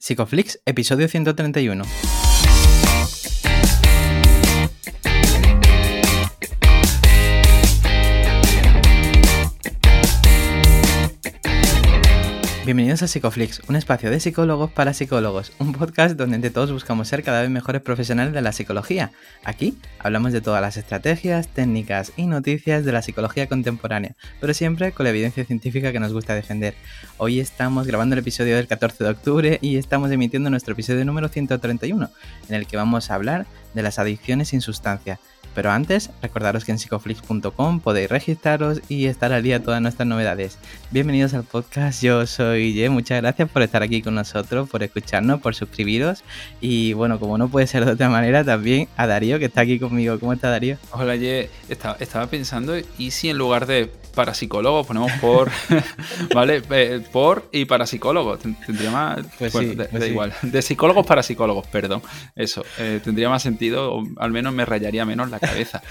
Psicoflix, episodio 131. Bienvenidos a Psicoflix, un espacio de psicólogos para psicólogos, un podcast donde entre todos buscamos ser cada vez mejores profesionales de la psicología. Aquí hablamos de todas las estrategias, técnicas y noticias de la psicología contemporánea, pero siempre con la evidencia científica que nos gusta defender. Hoy estamos grabando el episodio del 14 de octubre y estamos emitiendo nuestro episodio número 131, en el que vamos a hablar de las adicciones sin sustancia. Pero antes, recordaros que en psicoflix.com podéis registraros y estar al día de todas nuestras novedades. Bienvenidos al podcast, yo soy Ye, muchas gracias por estar aquí con nosotros, por escucharnos, por suscribiros y bueno, como no puede ser de otra manera, también a Darío que está aquí conmigo. ¿Cómo está Darío? Hola Ye, estaba, estaba pensando, ¿y si en lugar de para psicólogos ponemos por, ¿vale? Eh, por y para psicólogos. Tendría más. Pues sí, da, pues igual. De psicólogos para psicólogos, perdón. Eso. Eh, tendría más sentido, o al menos me rayaría menos la cabeza.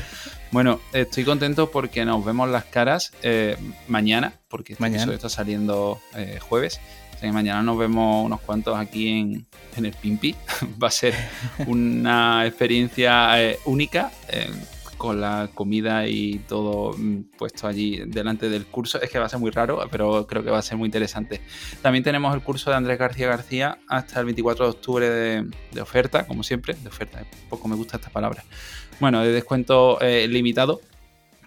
Bueno, estoy contento porque nos vemos las caras eh, mañana, porque este mañana. está saliendo jueves. mañana nos vemos unos cuantos aquí en, en el Pimpi. Va a ser una experiencia única con la comida y todo mm, puesto allí delante del curso. Es que va a ser muy raro, pero creo que va a ser muy interesante. También tenemos el curso de Andrés García García hasta el 24 de octubre de, oferta, como siempre. De oferta, poco me gusta esta palabra. Bueno, de descuento eh, limitado.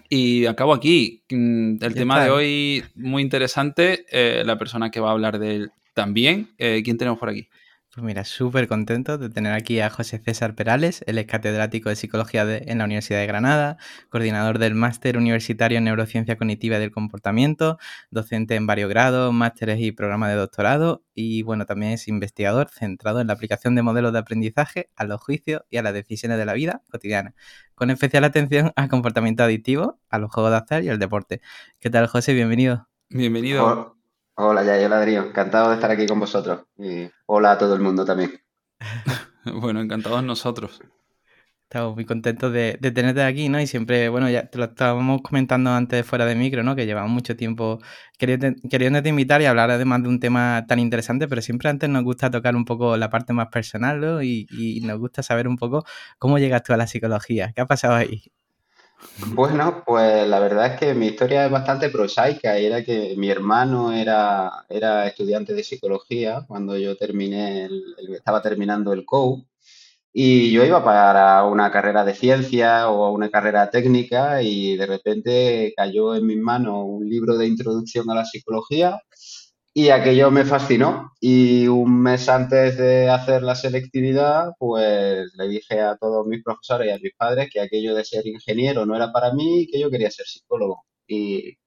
Y acabo aquí. Mm, el tema de hoy muy interesante. Eh, la persona que va a hablar de él también. Eh, ¿Quién tenemos por aquí? Pues mira, súper contento de tener aquí a José César Perales, él es catedrático de Psicología en la Universidad de Granada, coordinador del Máster Universitario en Neurociencia Cognitiva y del Comportamiento, docente en varios grados, másteres y programas de doctorado y bueno, también es investigador centrado en la aplicación de modelos de aprendizaje a los juicios y a las decisiones de la vida cotidiana, con especial atención al comportamiento adictivo, a los juegos de azar y al deporte. ¿Qué tal, José? Bienvenido. Bienvenido. Hola, ya, hola Adrián, encantado de estar aquí con vosotros. Y hola a todo el mundo también. bueno, encantados nosotros. Estamos muy contentos de, tenerte aquí, ¿no? Y siempre, bueno, ya te lo estábamos comentando antes fuera de micro, ¿no? Que llevamos mucho tiempo queriéndote, invitar y hablar además de un tema tan interesante, pero siempre antes nos gusta tocar un poco la parte más personal, ¿no? Y, y nos gusta saber un poco cómo llegas tú a la psicología. ¿Qué ha pasado ahí? Bueno, pues la verdad es que mi historia es bastante prosaica. Era que mi hermano era, era estudiante de psicología cuando yo terminé, estaba terminando el COU. Y yo iba para una carrera de ciencia o una carrera técnica y de repente cayó en mis manos un libro de introducción a la psicología y aquello me fascinó. Y un mes antes de hacer la selectividad, pues le dije a todos mis profesores y a mis padres que aquello de ser ingeniero no era para mí y que yo quería ser psicólogo. Y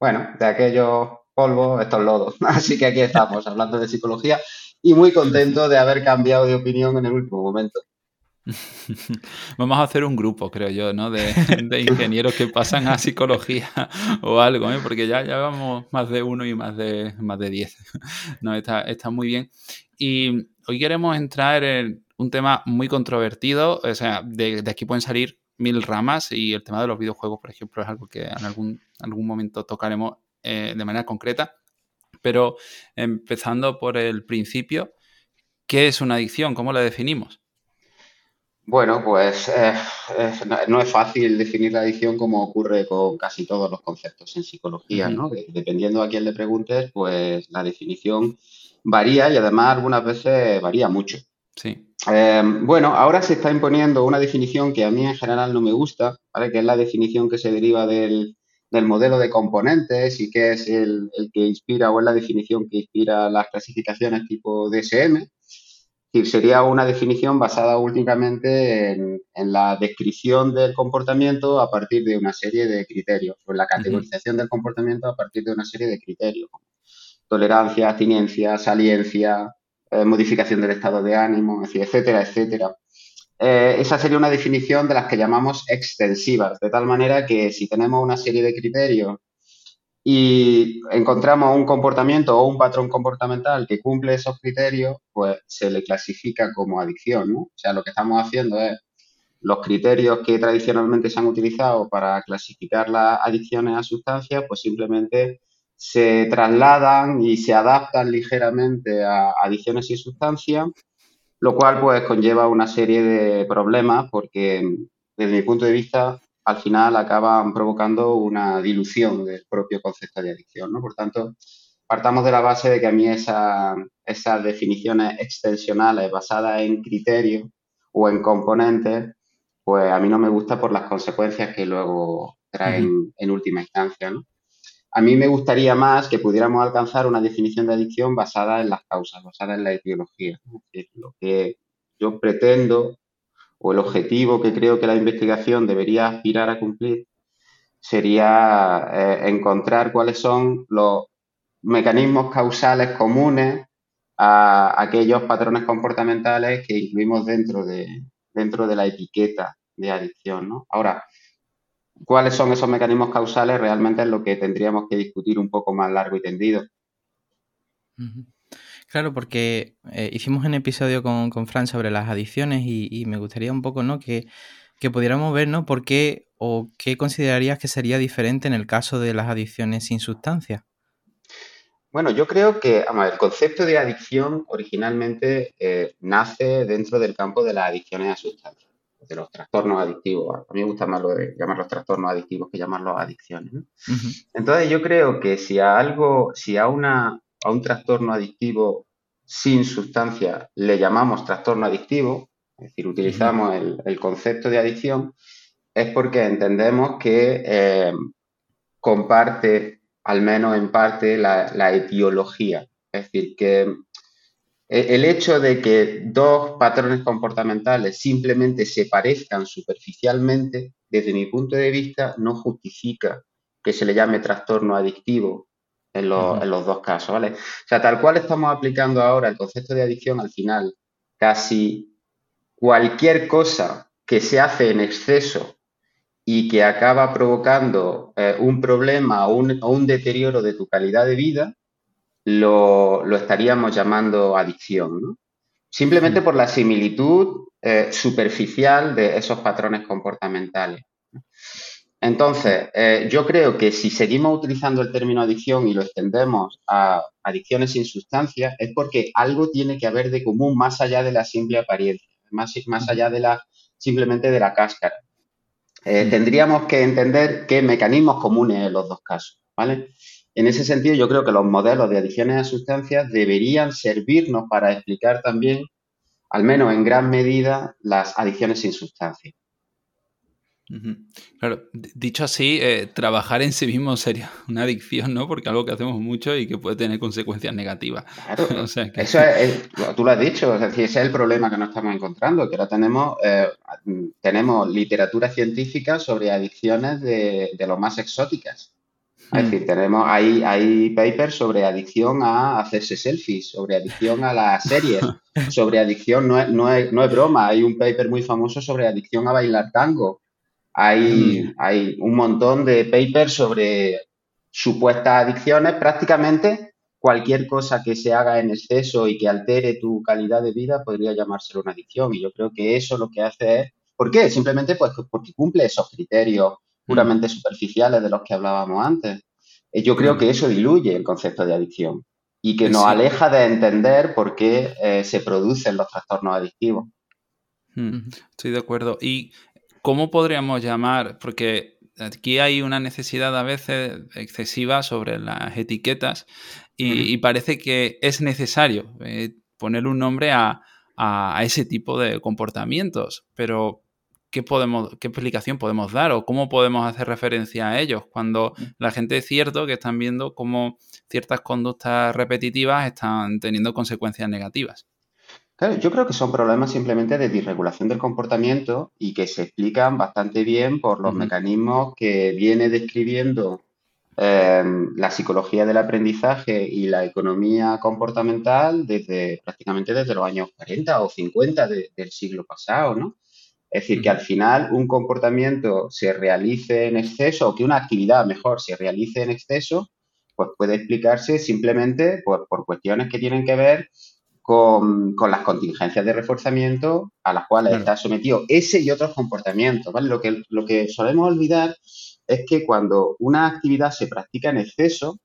bueno, de aquellos polvos, estos lodos. Así que aquí estamos, hablando de psicología y muy contento de haber cambiado de opinión en el último momento. Vamos a hacer un grupo, creo yo, ¿no? De, ingenieros que pasan a psicología o algo, ¿eh? Porque ya, ya vamos más de uno y más de, más de diez. No, está, está muy bien. Y hoy queremos entrar en un tema muy controvertido. O sea, de, aquí pueden salir mil ramas y el tema de los videojuegos, por ejemplo, es algo que en algún, algún momento tocaremos eh, de manera concreta. Pero empezando por el principio, ¿qué es una adicción? ¿Cómo la definimos? Bueno, pues eh, no es fácil definir la adicción como ocurre con casi todos los conceptos en psicología, ¿no? Dependiendo a quién le preguntes, pues la definición varía y además algunas veces varía mucho. Sí. Eh, bueno, ahora se está imponiendo una definición que a mí en general no me gusta, ¿vale? Que es la definición que se deriva del, modelo de componentes y que es el, el, que inspira o es la definición que inspira las clasificaciones tipo DSM sería una definición basada únicamente en, la descripción del comportamiento a partir de una serie de criterios, o en la categorización del comportamiento a partir de una serie de criterios. Tolerancia, abstinencia, saliencia, eh, modificación del estado de ánimo, etcétera, etcétera. Eh, esa sería una definición de las que llamamos extensivas, de tal manera que si tenemos una serie de criterios y encontramos un comportamiento o un patrón comportamental que cumple esos criterios, pues se le clasifica como adicción, ¿no? O sea, lo que estamos haciendo es los criterios que tradicionalmente se han utilizado para clasificar las adicciones a sustancias, pues simplemente se trasladan y se adaptan ligeramente a adicciones sin sustancia, lo cual pues conlleva una serie de problemas porque desde mi punto de vista al final acaban provocando una dilución del propio concepto de adicción, ¿no? Por tanto, partamos de la base de que a mí esas definiciones extensionales basadas en criterios o en componentes, pues a mí no me gusta por las consecuencias que luego traen en última instancia, ¿no? A mí me gustaría más que pudiéramos alcanzar una definición de adicción basada en las causas, basada en la etiología. lo que yo pretendo o el objetivo que creo que la investigación debería aspirar a cumplir sería eh, encontrar cuáles son los mecanismos causales comunes a aquellos patrones comportamentales que incluimos dentro de, dentro de la etiqueta de adicción. ¿no? Ahora, cuáles son esos mecanismos causales realmente es lo que tendríamos que discutir un poco más largo y tendido. Claro, porque eh, hicimos un episodio con, con, Fran sobre las adicciones y, me gustaría un poco, ¿no? Que, pudiéramos ver, ¿no? ¿Por qué o qué considerarías que sería diferente en el caso de las adicciones sin sustancia? Bueno, yo creo que el concepto de adicción originalmente eh, nace dentro del campo de las adicciones a sustancias de los trastornos adictivos. A mí me gusta más lo de llamarlos trastornos adictivos que llamarlos adicciones. Entonces yo creo que si a algo, si a, una, a un trastorno adictivo sin sustancia le llamamos trastorno adictivo, es decir, utilizamos el, concepto de adicción, es porque entendemos que eh, comparte, al menos en parte, la, la etiología. Es decir, que e, el hecho de que dos patrones comportamentales simplemente se parezcan superficialmente, desde mi punto de vista, no justifica que se le llame trastorno adictivo en, los dos casos, ¿vale? O sea, tal cual estamos aplicando ahora el concepto de adicción, al final, casi cualquier cosa que se hace en exceso y que acaba provocando eh, un problema o un deterioro de tu calidad de vida, lo, estaríamos llamando adicción, ¿no? Simplemente por la similitud eh, superficial de esos patrones comportamentales. Entonces, eh, yo creo que si seguimos utilizando el término adicción y lo extendemos a adicciones sin sustancia, es porque algo tiene que haber de común más allá de la simple apariencia, más, más allá de la simplemente de la cáscara. Eh, tendríamos que entender qué mecanismos comunes en los dos casos, ¿vale? En ese sentido, yo creo que los modelos de adicciones a sustancias deberían servirnos para explicar también, al menos en gran medida, las adicciones sin sustancia. Claro, dicho así, eh, trabajar en sí mismo sería una adicción, ¿no? Porque algo que hacemos mucho y que puede tener consecuencias negativas. Claro, eso es, tú lo has dicho, es decir, ese es el problema que nos estamos encontrando, que ahora tenemos, eh, tenemos literatura científica sobre adicciones de, de lo más exóticas. Es mm. decir, tenemos, hay, hay papers sobre adicción a hacerse selfies, sobre adicción a las series, sobre adicción, no es, no, es, no es broma, hay un paper muy famoso sobre adicción a bailar tango. Hay, mm. hay un montón de papers sobre supuestas adicciones, prácticamente cualquier cosa que se haga en exceso y que altere tu calidad de vida podría llamarse una adicción. Y yo creo que eso lo que hace es, ¿por qué? Simplemente pues porque cumple esos criterios puramente superficiales de los que hablábamos antes. Eh, yo creo que eso diluye el concepto de adicción y que nos aleja de entender por qué eh, se producen los trastornos adictivos. Hmm, estoy de acuerdo. ¿Y cómo podríamos llamar? Porque aquí hay una necesidad a veces excesiva sobre las etiquetas y, parece que es necesario eh, poner un nombre a, a, ese tipo de comportamientos, pero ¿qué, podemos, qué explicación podemos dar o cómo podemos hacer referencia a ellos cuando mm. la gente es cierto que están viendo cómo ciertas conductas repetitivas están teniendo consecuencias negativas? Claro, yo creo que son problemas simplemente de disregulación del comportamiento y que se explican bastante bien por los mecanismos que viene describiendo em, la psicología del aprendizaje y la economía comportamental desde prácticamente desde los años 40 o 50 del siglo pasado, ¿no? Es decir, que al final un comportamiento se realice en exceso o que una actividad mejor se realice en exceso, pues puede explicarse simplemente por, cuestiones que tienen que ver con, las contingencias de reforzamiento a las cuales está sometido ese y otros comportamientos. ¿vale? Lo, que, lo que solemos olvidar es que cuando una actividad se practica en exceso,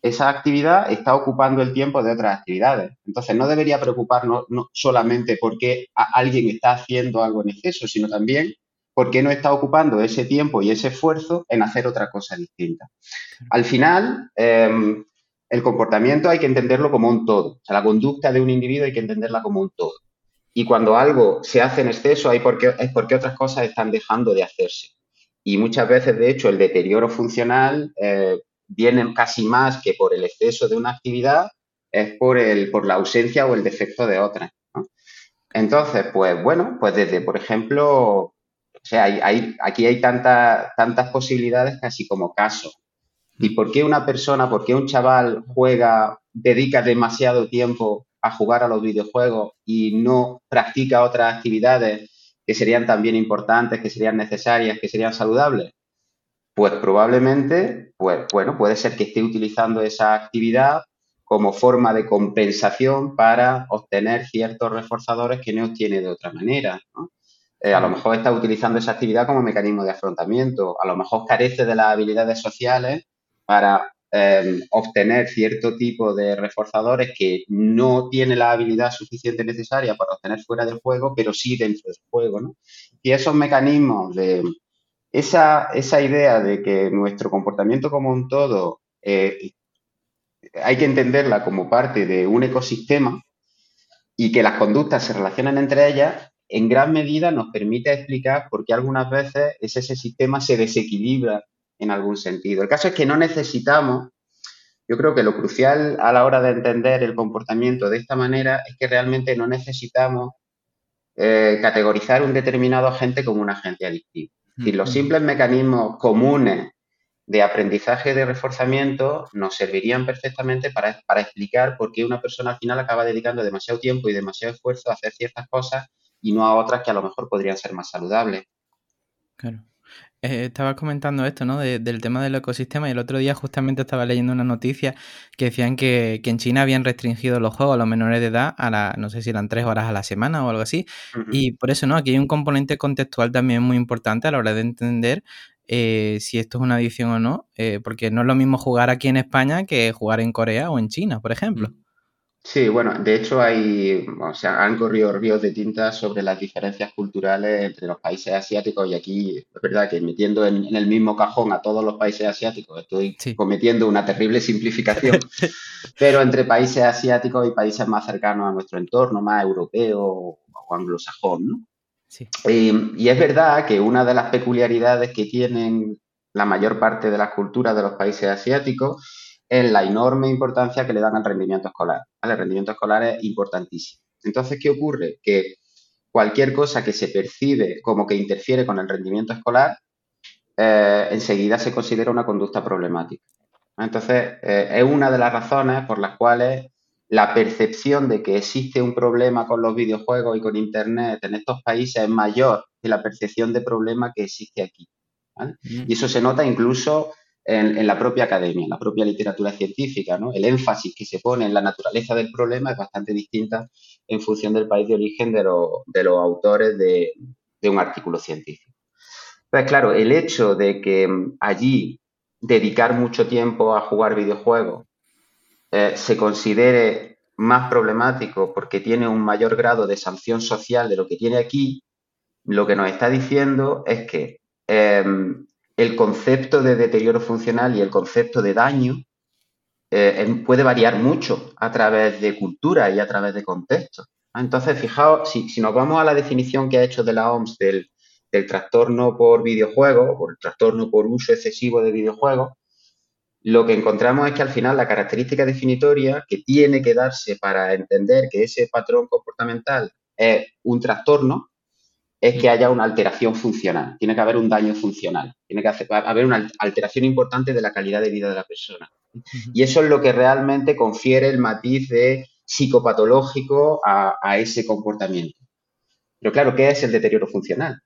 esa actividad está ocupando el tiempo de otras actividades. Entonces, no debería preocuparnos no solamente porque alguien está haciendo algo en exceso, sino también porque no está ocupando ese tiempo y ese esfuerzo en hacer otra cosa distinta. Al final, em, el comportamiento hay que entenderlo como un todo. O sea, la conducta de un individuo hay que entenderla como un todo. Y cuando algo se hace en exceso hay porque, es porque otras cosas están dejando de hacerse. Y muchas veces, de hecho, el deterioro funcional eh, viene casi más que por el exceso de una actividad, es por, el, por la ausencia o el defecto de otra. Entonces, pues bueno, pues desde, por ejemplo, o sea, hay, aquí hay tantas tantas posibilidades casi como casos. ¿Y por qué una persona, por qué un chaval juega, dedica demasiado tiempo a jugar a los videojuegos y no practica otras actividades que serían también importantes, que serían necesarias, que serían saludables? Pues probablemente, pues bueno, puede ser que esté utilizando esa actividad como forma de compensación para obtener ciertos reforzadores que no obtiene de otra manera. Eh, a lo mejor está utilizando esa actividad como mecanismo de afrontamiento, a lo mejor carece de las habilidades sociales para em, obtener cierto tipo de reforzadores que no tiene la habilidad suficiente necesaria para obtener fuera del juego, pero sí dentro del juego. ¿no? Y esos mecanismos de esa, esa idea de que nuestro comportamiento como un todo eh, hay que entenderla como parte de un ecosistema y que las conductas se relacionan entre ellas, en gran medida nos permite explicar por qué algunas veces ese, sistema se desequilibra en algún sentido. El caso es que no necesitamos, yo creo que lo crucial a la hora de entender el comportamiento de esta manera es que realmente no necesitamos eh, categorizar un determinado agente como un agente adictivo. Y los simples mecanismos comunes de aprendizaje de reforzamiento nos servirían perfectamente para, para, explicar por qué una persona al final acaba dedicando demasiado tiempo y demasiado esfuerzo a hacer ciertas cosas y no a otras que a lo mejor podrían ser más saludables. Claro. Eh, estabas comentando esto, ¿no? del tema del ecosistema y el otro día justamente estaba leyendo una noticia que decían que, en China habían restringido los juegos a los menores de edad a la, no sé si eran tres horas a la semana o algo así. Y por eso, ¿no? Aquí hay un componente contextual también muy importante a la hora de entender eh, si esto es una adicción o no, eh, porque no es lo mismo jugar aquí en España que jugar en Corea o en China, por ejemplo. Sí, bueno, de hecho hay, o sea, han corrido ríos de tinta sobre las diferencias culturales entre los países asiáticos y aquí es verdad que metiendo en, el mismo cajón a todos los países asiáticos estoy cometiendo una terrible simplificación, pero entre países asiáticos y países más cercanos a nuestro entorno, más europeo o anglosajón, ¿no? Sí. y es verdad que una de las peculiaridades que tienen la mayor parte de las culturas de los países asiáticos es la enorme importancia que le dan al rendimiento escolar. El rendimiento escolar es importantísimo. Entonces, ¿qué ocurre? Que cualquier cosa que se percibe como que interfiere con el rendimiento escolar, eh, enseguida se considera una conducta problemática. Entonces, eh, es una de las razones por las cuales la percepción de que existe un problema con los videojuegos y con Internet en estos países es mayor que la percepción de problema que existe aquí. Mm. Y eso se nota incluso en, la propia academia, en la propia literatura científica. ¿no? El énfasis que se pone en la naturaleza del problema es bastante distinta en función del país de origen de, los autores de, un artículo científico. Pues claro, el hecho de que allí dedicar mucho tiempo a jugar videojuegos eh, se considere más problemático porque tiene un mayor grado de sanción social de lo que tiene aquí, lo que nos está diciendo es que em, el concepto de deterioro funcional y el concepto de daño eh, puede variar mucho a través de cultura y a través de contexto. Entonces, fijaos, si, nos vamos a la definición que ha hecho de la OMS del, trastorno por videojuego, o por el trastorno por uso excesivo de videojuegos, lo que encontramos es que al final la característica definitoria que tiene que darse para entender que ese patrón comportamental es un trastorno es que haya una alteración funcional, tiene que haber un daño funcional, tiene que haber una alteración importante de la calidad de vida de la persona. Y eso es lo que realmente confiere el matiz de psicopatológico a, ese comportamiento. Pero claro, ¿qué es el deterioro funcional?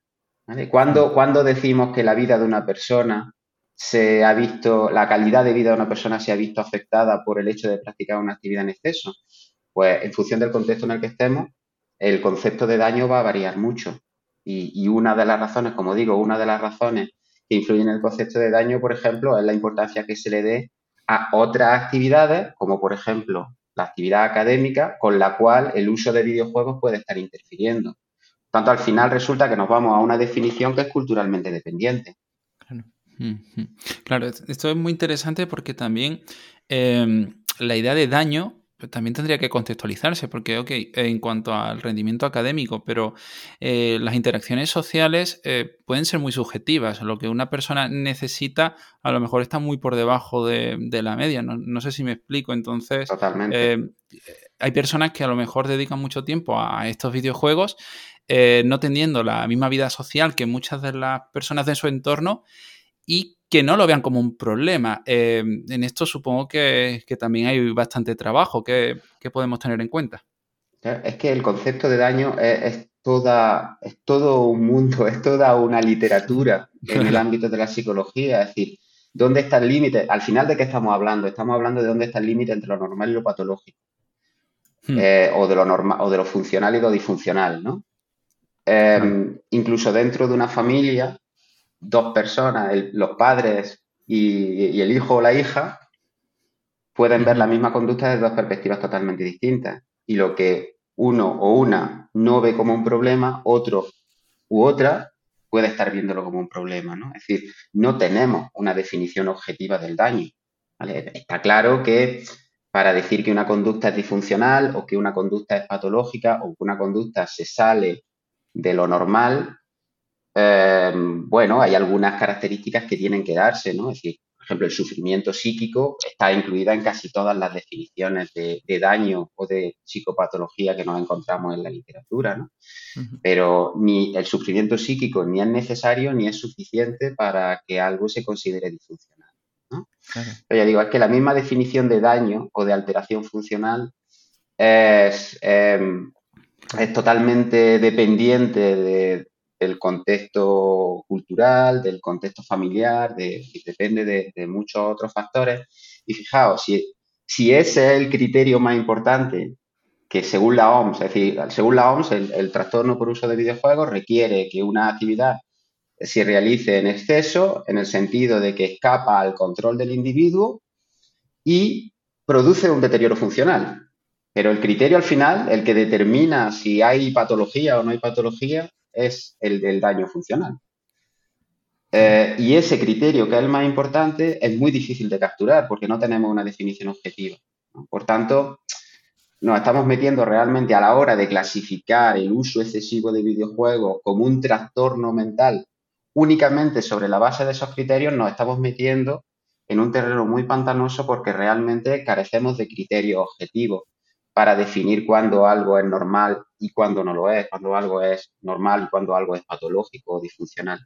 ¿Cuándo, ¿Cuándo, decimos que la vida de una persona se ha visto, la calidad de vida de una persona se ha visto afectada por el hecho de practicar una actividad en exceso? Pues en función del contexto en el que estemos, el concepto de daño va a variar mucho. Y, una de las razones, como digo, una de las razones que influyen en el concepto de daño, por ejemplo, es la importancia que se le dé a otras actividades, como por ejemplo la actividad académica, con la cual el uso de videojuegos puede estar interfiriendo. Tanto al final resulta que nos vamos a una definición que es culturalmente dependiente. Claro, esto es muy interesante porque también em, la idea de daño también tendría que contextualizarse, porque, ok, en cuanto al rendimiento académico, pero eh, las interacciones sociales eh, pueden ser muy subjetivas. Lo que una persona necesita a lo mejor está muy por debajo de, la media. No, sé si me explico. Entonces, Totalmente. Eh, hay personas que a lo mejor dedican mucho tiempo a estos videojuegos, no teniendo la misma vida social que muchas de las personas de su entorno y que no lo vean como un problema. Em, en esto supongo que, también hay bastante trabajo que, podemos tener en cuenta. Es que el concepto de daño es, toda, es todo un mundo, es toda una literatura en el ámbito de la psicología. Es decir, ¿dónde está el límite? Al final, ¿de qué estamos hablando? Estamos hablando de dónde está el límite entre lo normal y lo patológico. Hmm. Eh, o, de lo normal, o de lo funcional y lo disfuncional, ¿no? Em, incluso dentro de una familia, dos personas, los padres y, el hijo o la hija, pueden ver la misma conducta desde dos perspectivas totalmente distintas. Y lo que uno o una no ve como un problema, otro u otra puede estar viéndolo como un problema. ¿no? Es decir, no tenemos una definición objetiva del daño. Está claro que para decir que una conducta es disfuncional o que una conducta es patológica o que una conducta se sale de lo normal, eh, bueno, hay algunas características que tienen que darse, ¿no? Es decir, por ejemplo, el sufrimiento psíquico está incluida en casi todas las definiciones de, daño o de psicopatología que nos encontramos en la literatura, ¿no? Pero ni el sufrimiento psíquico ni es necesario ni es suficiente para que algo se considere disfuncional. ¿no? Pero ya digo, es que la misma definición de daño o de alteración funcional es, em, es totalmente dependiente de, del contexto cultural, del contexto familiar, depende de, muchos otros factores. Y fijaos, si, ese es el criterio más importante, que según la OMS, es decir, según la OMS, el, trastorno por uso de videojuegos requiere que una actividad se realice en exceso, en el sentido de que escapa al control del individuo y produce un deterioro funcional. Pero el criterio al final, el que determina si hay patología o no hay patología, es el del daño funcional. Eh, y ese criterio, que es el más importante, es muy difícil de capturar porque no tenemos una definición objetiva. Por tanto, nos estamos metiendo realmente a la hora de clasificar el uso excesivo de videojuegos como un trastorno mental únicamente sobre la base de esos criterios, nos estamos metiendo en un terreno muy pantanoso porque realmente carecemos de criterios objetivos para definir cuándo algo es normal y cuándo no lo es, cuándo algo es normal y cuándo algo es patológico o disfuncional.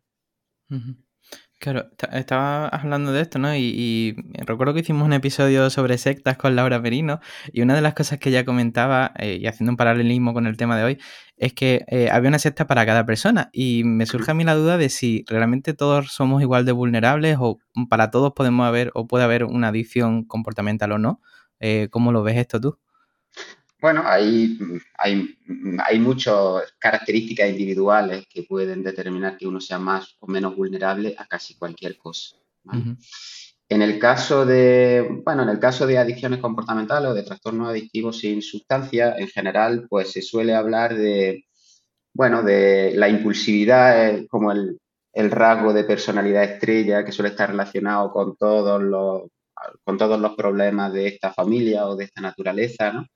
Claro, estaba hablando de esto, ¿no? Y, recuerdo que hicimos un episodio sobre sectas con Laura Perino y una de las cosas que ella comentaba, eh, y haciendo un paralelismo con el tema de hoy, es que eh, había una secta para cada persona y me surge a mí la duda de si realmente todos somos igual de vulnerables o para todos podemos haber o puede haber una adicción comportamental o no. Eh, ¿Cómo lo ves esto tú? Bueno, hay, hay, hay muchas características individuales que pueden determinar que uno sea más o menos vulnerable a casi cualquier cosa. En el caso de, bueno, en el caso de adicciones comportamentales o de trastornos adictivos sin sustancia, en general, pues se suele hablar de, bueno, de la impulsividad como el, el rasgo de personalidad estrella que suele estar relacionado con todos los, con todos los problemas de esta familia o de esta naturaleza, ¿no?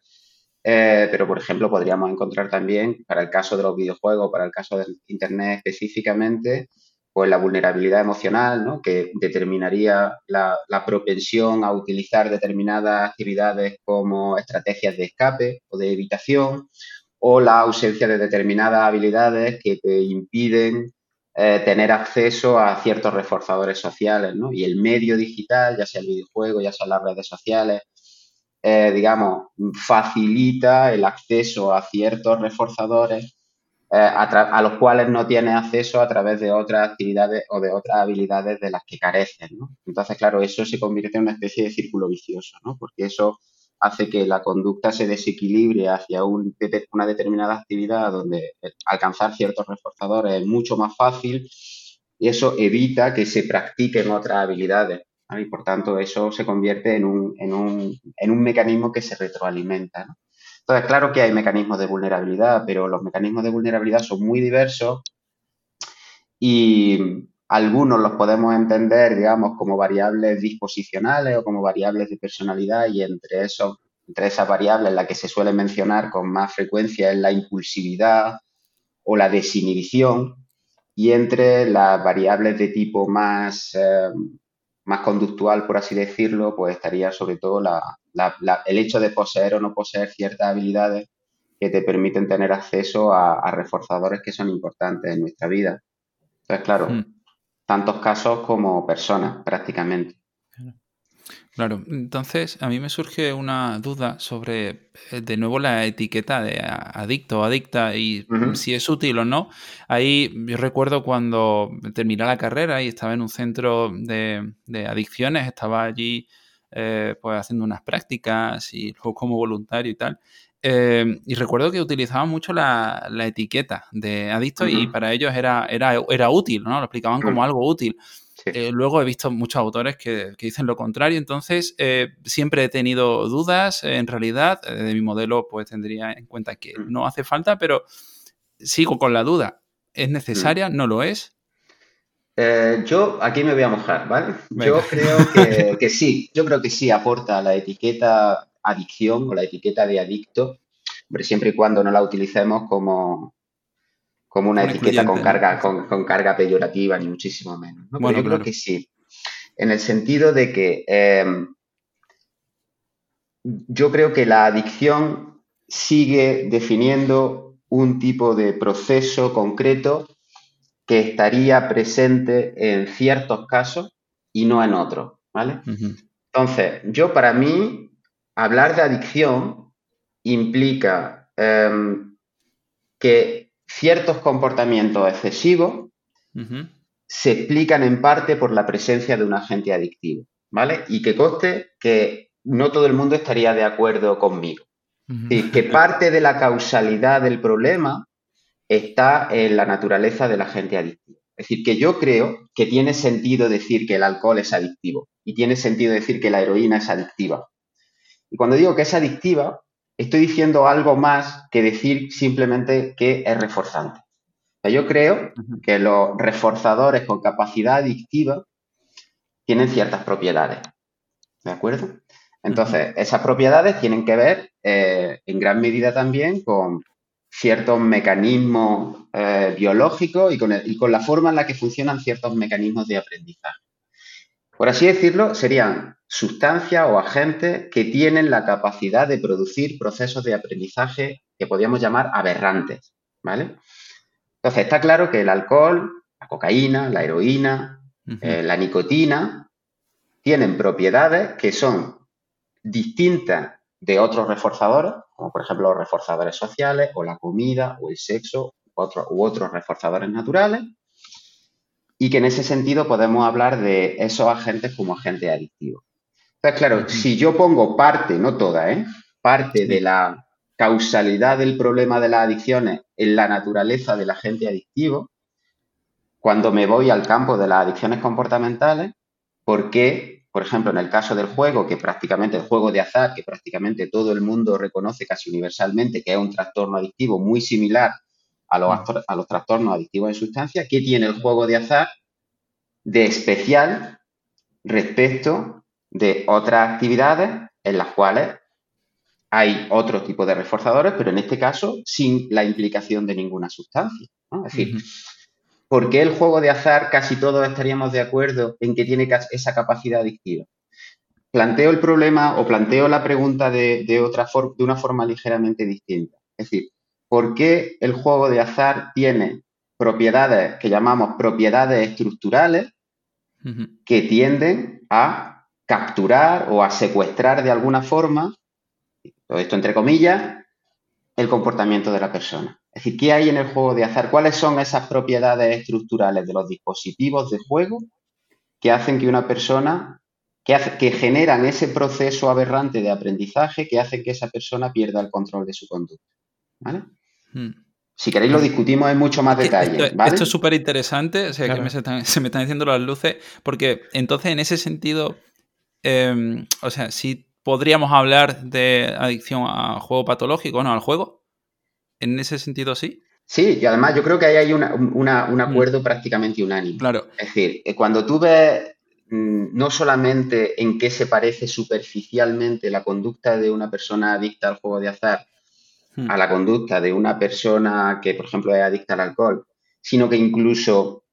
Eh, pero, por ejemplo, podríamos encontrar también, para el caso de los videojuegos, para el caso del Internet específicamente, pues la vulnerabilidad emocional, ¿no? que determinaría la, propensión a utilizar determinadas actividades como estrategias de escape o de evitación, o la ausencia de determinadas habilidades que te impiden eh, tener acceso a ciertos reforzadores sociales. ¿no? Y el medio digital, ya sea el videojuego, ya sean las redes sociales, eh, digamos, facilita el acceso a ciertos reforzadores eh, a, los cuales no tiene acceso a través de otras actividades o de otras habilidades de las que carecen, ¿no? Entonces, claro, eso se convierte en una especie de círculo vicioso, ¿no? Porque eso hace que la conducta se desequilibre hacia una determinada actividad donde alcanzar ciertos reforzadores es mucho más fácil y eso evita que se practiquen otras habilidades Y por tanto eso se convierte en un, en un, en un mecanismo que se retroalimenta. Entonces, claro que hay mecanismos de vulnerabilidad, pero los mecanismos de vulnerabilidad son muy diversos y algunos los podemos entender, digamos, como variables disposicionales o como variables de personalidad y entre, esos, entre esas variables la que se suele mencionar con más frecuencia es la impulsividad o la desinhibición y entre las variables de tipo más, eh, más conductual, por así decirlo, pues estaría sobre todo el hecho de poseer o no poseer ciertas habilidades que te permiten tener acceso a, reforzadores que son importantes en nuestra vida. Entonces, claro, hmm tantos casos como personas prácticamente. Claro, entonces a mí me surge una duda sobre, eh, de nuevo, la etiqueta de adicto o adicta y si es útil o no. Ahí yo recuerdo cuando terminé la carrera y estaba en un centro de, adicciones, estaba allí eh, pues haciendo unas prácticas y luego como voluntario y tal. Eh, y recuerdo que utilizaban mucho la, etiqueta de adicto y para ellos era, era, era, útil, ¿no? Lo explicaban como algo útil. Eh, luego he visto muchos autores que, dicen lo contrario, entonces eh, siempre he tenido dudas, en realidad, de mi modelo pues tendría en cuenta que mm. no hace falta, pero sigo con la duda. ¿Es mm. necesaria? ¿No lo es? yo aquí me voy a mojar, ¿vale? Yo creo que, que, sí, yo creo que sí aporta la etiqueta adicción o la etiqueta de adicto, siempre y cuando no la utilicemos como, como una etiqueta con carga, con, carga peyorativa, ni muchísimo menos. Bueno, yo creo que sí. En el sentido de que em, yo creo que la adicción sigue definiendo un tipo de proceso concreto que estaría presente en ciertos casos y no en otros, ¿vale? Entonces, yo para mí, hablar de adicción implica em, que ciertos comportamientos excesivos se explican en parte por la presencia de un agente adictivo, ¿vale? Y que coste que no todo el mundo estaría de acuerdo conmigo. Y que parte de la causalidad del problema está en la naturaleza del agente adictivo. Es decir, que yo creo que tiene sentido decir que el alcohol es adictivo y tiene sentido decir que la heroína es adictiva. Y cuando digo que es adictiva, estoy diciendo algo más que decir simplemente que es reforzante. yo creo que los reforzadores con capacidad adictiva tienen ciertas propiedades. ¿De acuerdo? Entonces, esas propiedades tienen que ver eh, en gran medida también con ciertos mecanismos eh, biológicos y con, y con la forma en la que funcionan ciertos mecanismos de aprendizaje. Por así decirlo, serían sustancias o agentes que tienen la capacidad de producir procesos de aprendizaje que podríamos llamar aberrantes, ¿vale? Entonces, está claro que el alcohol, la cocaína, la heroína, eh, la nicotina, tienen propiedades que son distintas de otros reforzadores, como por ejemplo los reforzadores sociales o la comida o el sexo u otros reforzadores naturales, y que en ese sentido podemos hablar de esos agentes como agentes adictivos. Entonces, claro, si yo pongo parte, no toda, ¿eh? parte de la causalidad del problema de las adicciones en la naturaleza del agente adictivo, cuando me voy al campo de las adicciones comportamentales, ¿por qué, por ejemplo, en el caso del juego, que prácticamente el juego de azar, que prácticamente todo el mundo reconoce casi universalmente que es un trastorno adictivo muy similar a los, a los trastornos adictivos en sustancias, ¿qué tiene el juego de azar de especial respecto de otras actividades en las cuales hay otro tipo de reforzadores, pero en este caso sin la implicación de ninguna sustancia. Es decir, ¿por qué el juego de azar casi todos estaríamos de acuerdo en que tiene esa capacidad adictiva? Planteo el problema o planteo la pregunta de, otra de una forma ligeramente distinta. Es decir, ¿por qué el juego de azar tiene propiedades que llamamos propiedades estructurales que tienden a capturar o a secuestrar de alguna forma, todo esto entre comillas, el comportamiento de la persona. Es decir, ¿qué hay en el juego de azar? ¿Cuáles son esas propiedades estructurales de los dispositivos de juego que hacen que una persona, que, hace, que generan ese proceso aberrante de aprendizaje que hace que esa persona pierda el control de su conducta? ¿Vale? Hmm. Si queréis lo discutimos en mucho más detalle. Esto, esto es súper interesante, o sea, que se, me están diciendo las luces, porque entonces en ese sentido, em, o sea, si podríamos hablar de adicción a juego patológico, ¿no? Al juego. En ese sentido, sí. Sí, y además yo creo que ahí hay un mm. acuerdo prácticamente unánime. Claro. Es decir, eh, cuando tú ves mm, no solamente en qué se parece superficialmente la conducta de una persona adicta al juego de azar hmm. a la conducta de una persona que, por ejemplo, es adicta al alcohol, sino que incluso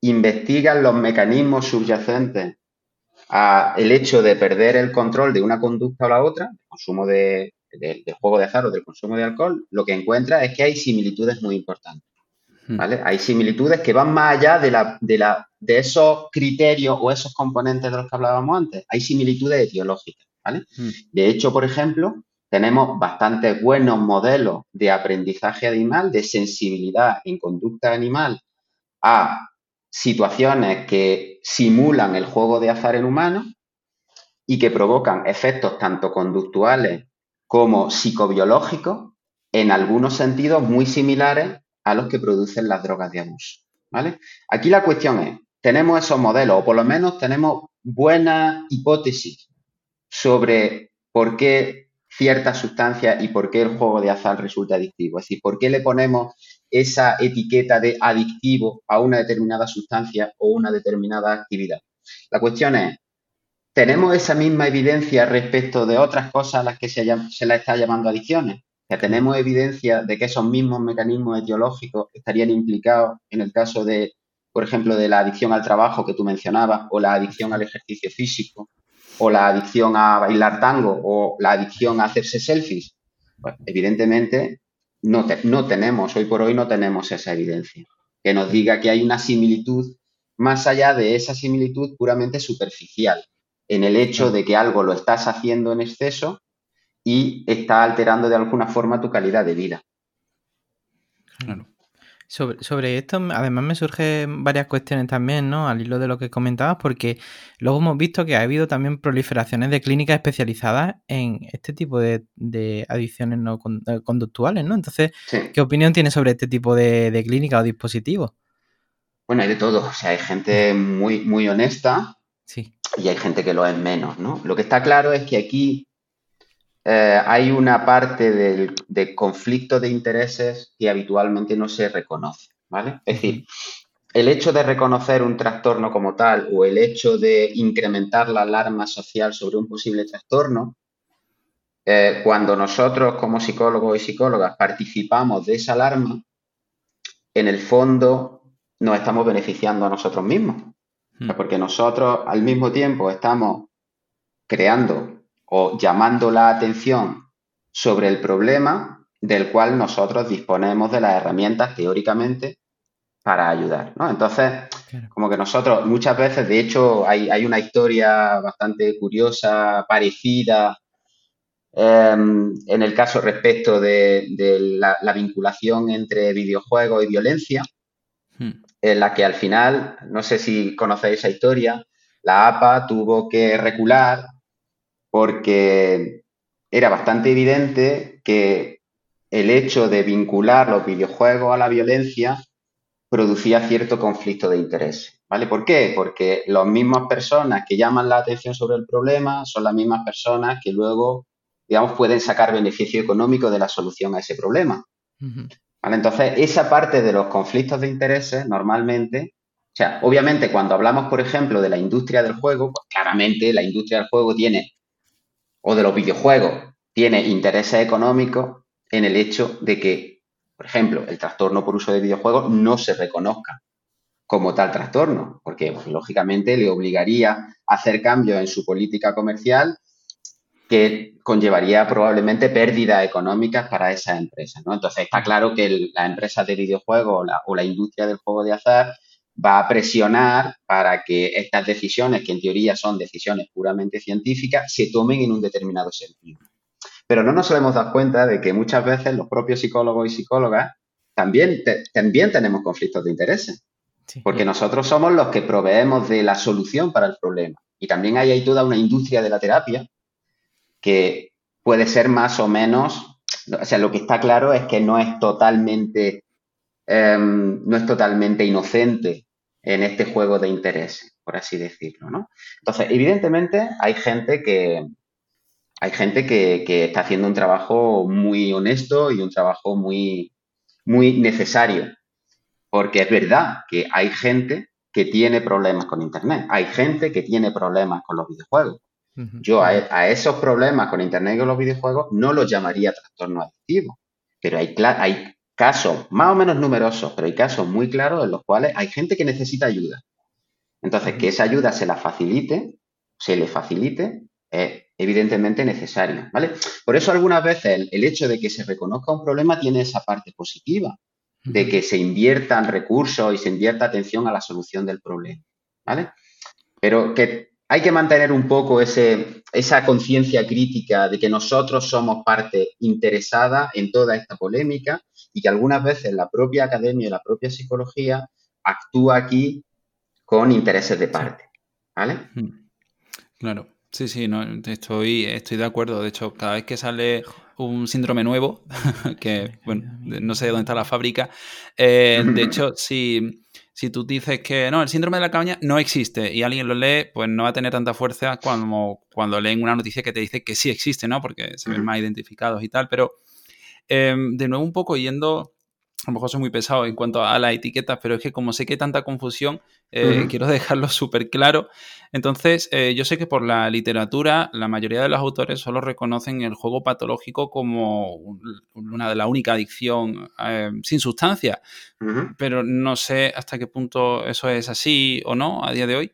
investigan los mecanismos subyacentes a el hecho de perder el control de una conducta o la otra, el consumo de, del, juego de azar o del consumo de alcohol, lo que encuentra es que hay similitudes muy importantes. Hmm. ¿vale? Hay similitudes que van más allá de, la, de, la, de esos criterios o esos componentes de los que hablábamos antes. Hay similitudes etiológicas. ¿vale? Hmm. De hecho, por ejemplo, tenemos bastantes buenos modelos de aprendizaje animal, de sensibilidad en conducta animal a situaciones que simulan el juego de azar en humanos y que provocan efectos tanto conductuales como psicobiológicos, en algunos sentidos muy similares a los que producen las drogas de abuso. ¿vale? Aquí la cuestión es, tenemos esos modelos, o por lo menos tenemos buenas hipótesis sobre por qué ciertas sustancias y por qué el juego de azar resulta adictivo. Es decir, por qué le ponemos esa etiqueta de adictivo a una determinada sustancia o una determinada actividad. La cuestión es, tenemos esa misma evidencia respecto de otras cosas a las que se, la está llamando adicciones. Tenemos evidencia de que esos mismos mecanismos etiológicos estarían implicados en el caso de, por ejemplo, de la adicción al trabajo que tú mencionabas, o la adicción al ejercicio físico, o la adicción a bailar tango, o la adicción a hacerse selfies. Pues, evidentemente, no, no tenemos, hoy por hoy no tenemos esa evidencia que nos diga que hay una similitud más allá de esa similitud puramente superficial en el hecho de que algo lo estás haciendo en exceso y está alterando de alguna forma tu calidad de vida. Sobre, sobre, esto, además me surgen varias cuestiones también, ¿no? Al hilo de lo que comentabas, porque luego hemos visto que ha habido también proliferaciones de clínicas especializadas en este tipo de, adicciones no eh, conductuales, ¿no? Entonces, ¿qué opinión tienes sobre este tipo de, de clínicas o dispositivos? Bueno, hay de todo. O sea, hay gente muy, muy honesta sí y hay gente que lo es menos, ¿no? Lo que está claro es que aquí eh, hay una parte del, de conflicto de intereses que habitualmente no se reconoce, ¿vale? Es decir, el hecho de reconocer un trastorno como tal o el hecho de incrementar la alarma social sobre un posible trastorno, eh, cuando nosotros como psicólogos y psicólogas participamos de esa alarma, en el fondo nos estamos beneficiando a nosotros mismos. Hmm. Porque nosotros al mismo tiempo estamos creando o llamando la atención sobre el problema del cual nosotros disponemos de las herramientas teóricamente para ayudar. ¿no? Entonces, como que nosotros muchas veces, de hecho, hay, una historia bastante curiosa, parecida, em, en el caso respecto de, la, vinculación entre videojuegos y violencia, hmm en la que al final, no sé si conocéis esa historia, la APA tuvo que recular porque era bastante evidente que el hecho de vincular los videojuegos a la violencia producía cierto conflicto de interés. ¿Vale? ¿Por qué? Porque las mismas personas que llaman la atención sobre el problema son las mismas personas que luego, digamos, pueden sacar beneficio económico de la solución a ese problema. Entonces, esa parte de los conflictos de intereses, normalmente, o sea, obviamente cuando hablamos, por ejemplo, de la industria del juego, pues claramente la industria del juego tiene, o de los videojuegos, tiene intereses económicos en el hecho de que, por ejemplo, el trastorno por uso de videojuegos no se reconozca como tal trastorno, porque pues, lógicamente le obligaría a hacer cambios en su política comercial que conllevaría probablemente pérdidas económicas para esas empresas. ¿no? Entonces está claro que la empresa de videojuegos o la, industria del juego de azar va a presionar para que estas decisiones, que en teoría son decisiones puramente científicas, se tomen en un determinado sentido. Pero no nos solemos dar cuenta de que muchas veces los propios psicólogos y psicólogas también, también tenemos conflictos de intereses, porque nosotros somos los que proveemos de la solución para el problema. Y también hay ahí toda una industria de la terapia que puede ser más o menos, o sea, lo que está claro es que no es totalmente em, no es totalmente inocente en este juego de interés, por así decirlo, ¿no? Entonces, evidentemente hay gente que, hay gente que, que, está haciendo un trabajo muy honesto y un trabajo muy, muy necesario. Porque es verdad que hay gente que tiene problemas con Internet, hay gente que tiene problemas con los videojuegos. Yo a, esos problemas con Internet y con los videojuegos no los llamaría trastorno adictivo, pero hay, hay casos más o menos numerosos, pero hay casos muy claros en los cuales hay gente que necesita ayuda. Entonces, que esa ayuda se la facilite, se le facilite, es evidentemente necesario, ¿vale? Por eso algunas veces el, hecho de que se reconozca un problema tiene esa parte positiva, de que se inviertan recursos y se invierta atención a la solución del problema, ¿vale? Pero que hay que mantener un poco ese, esa conciencia crítica de que nosotros somos parte interesada en toda esta polémica y que algunas veces la propia academia y la propia psicología actúa aquí con intereses de parte, ¿vale? Claro. Sí, sí, no, estoy, estoy de acuerdo. De hecho, cada vez que sale un síndrome nuevo, que bueno, no sé dónde está la fábrica, eh, de hecho, si, si tú dices que no, el síndrome de la cabaña no existe y alguien lo lee, pues no va a tener tanta fuerza como cuando leen una noticia que te dice que sí existe, ¿no? Porque se ven más identificados y tal. Pero em, de nuevo, un poco yendo a lo mejor soy muy pesado en cuanto a las etiquetas, pero es que como sé que hay tanta confusión, eh, quiero dejarlo súper claro. Entonces, eh, yo sé que por la literatura, la mayoría de los autores solo reconocen el juego patológico como una de la única adicción eh, sin sustancia, pero no sé hasta qué punto eso es así o no a día de hoy.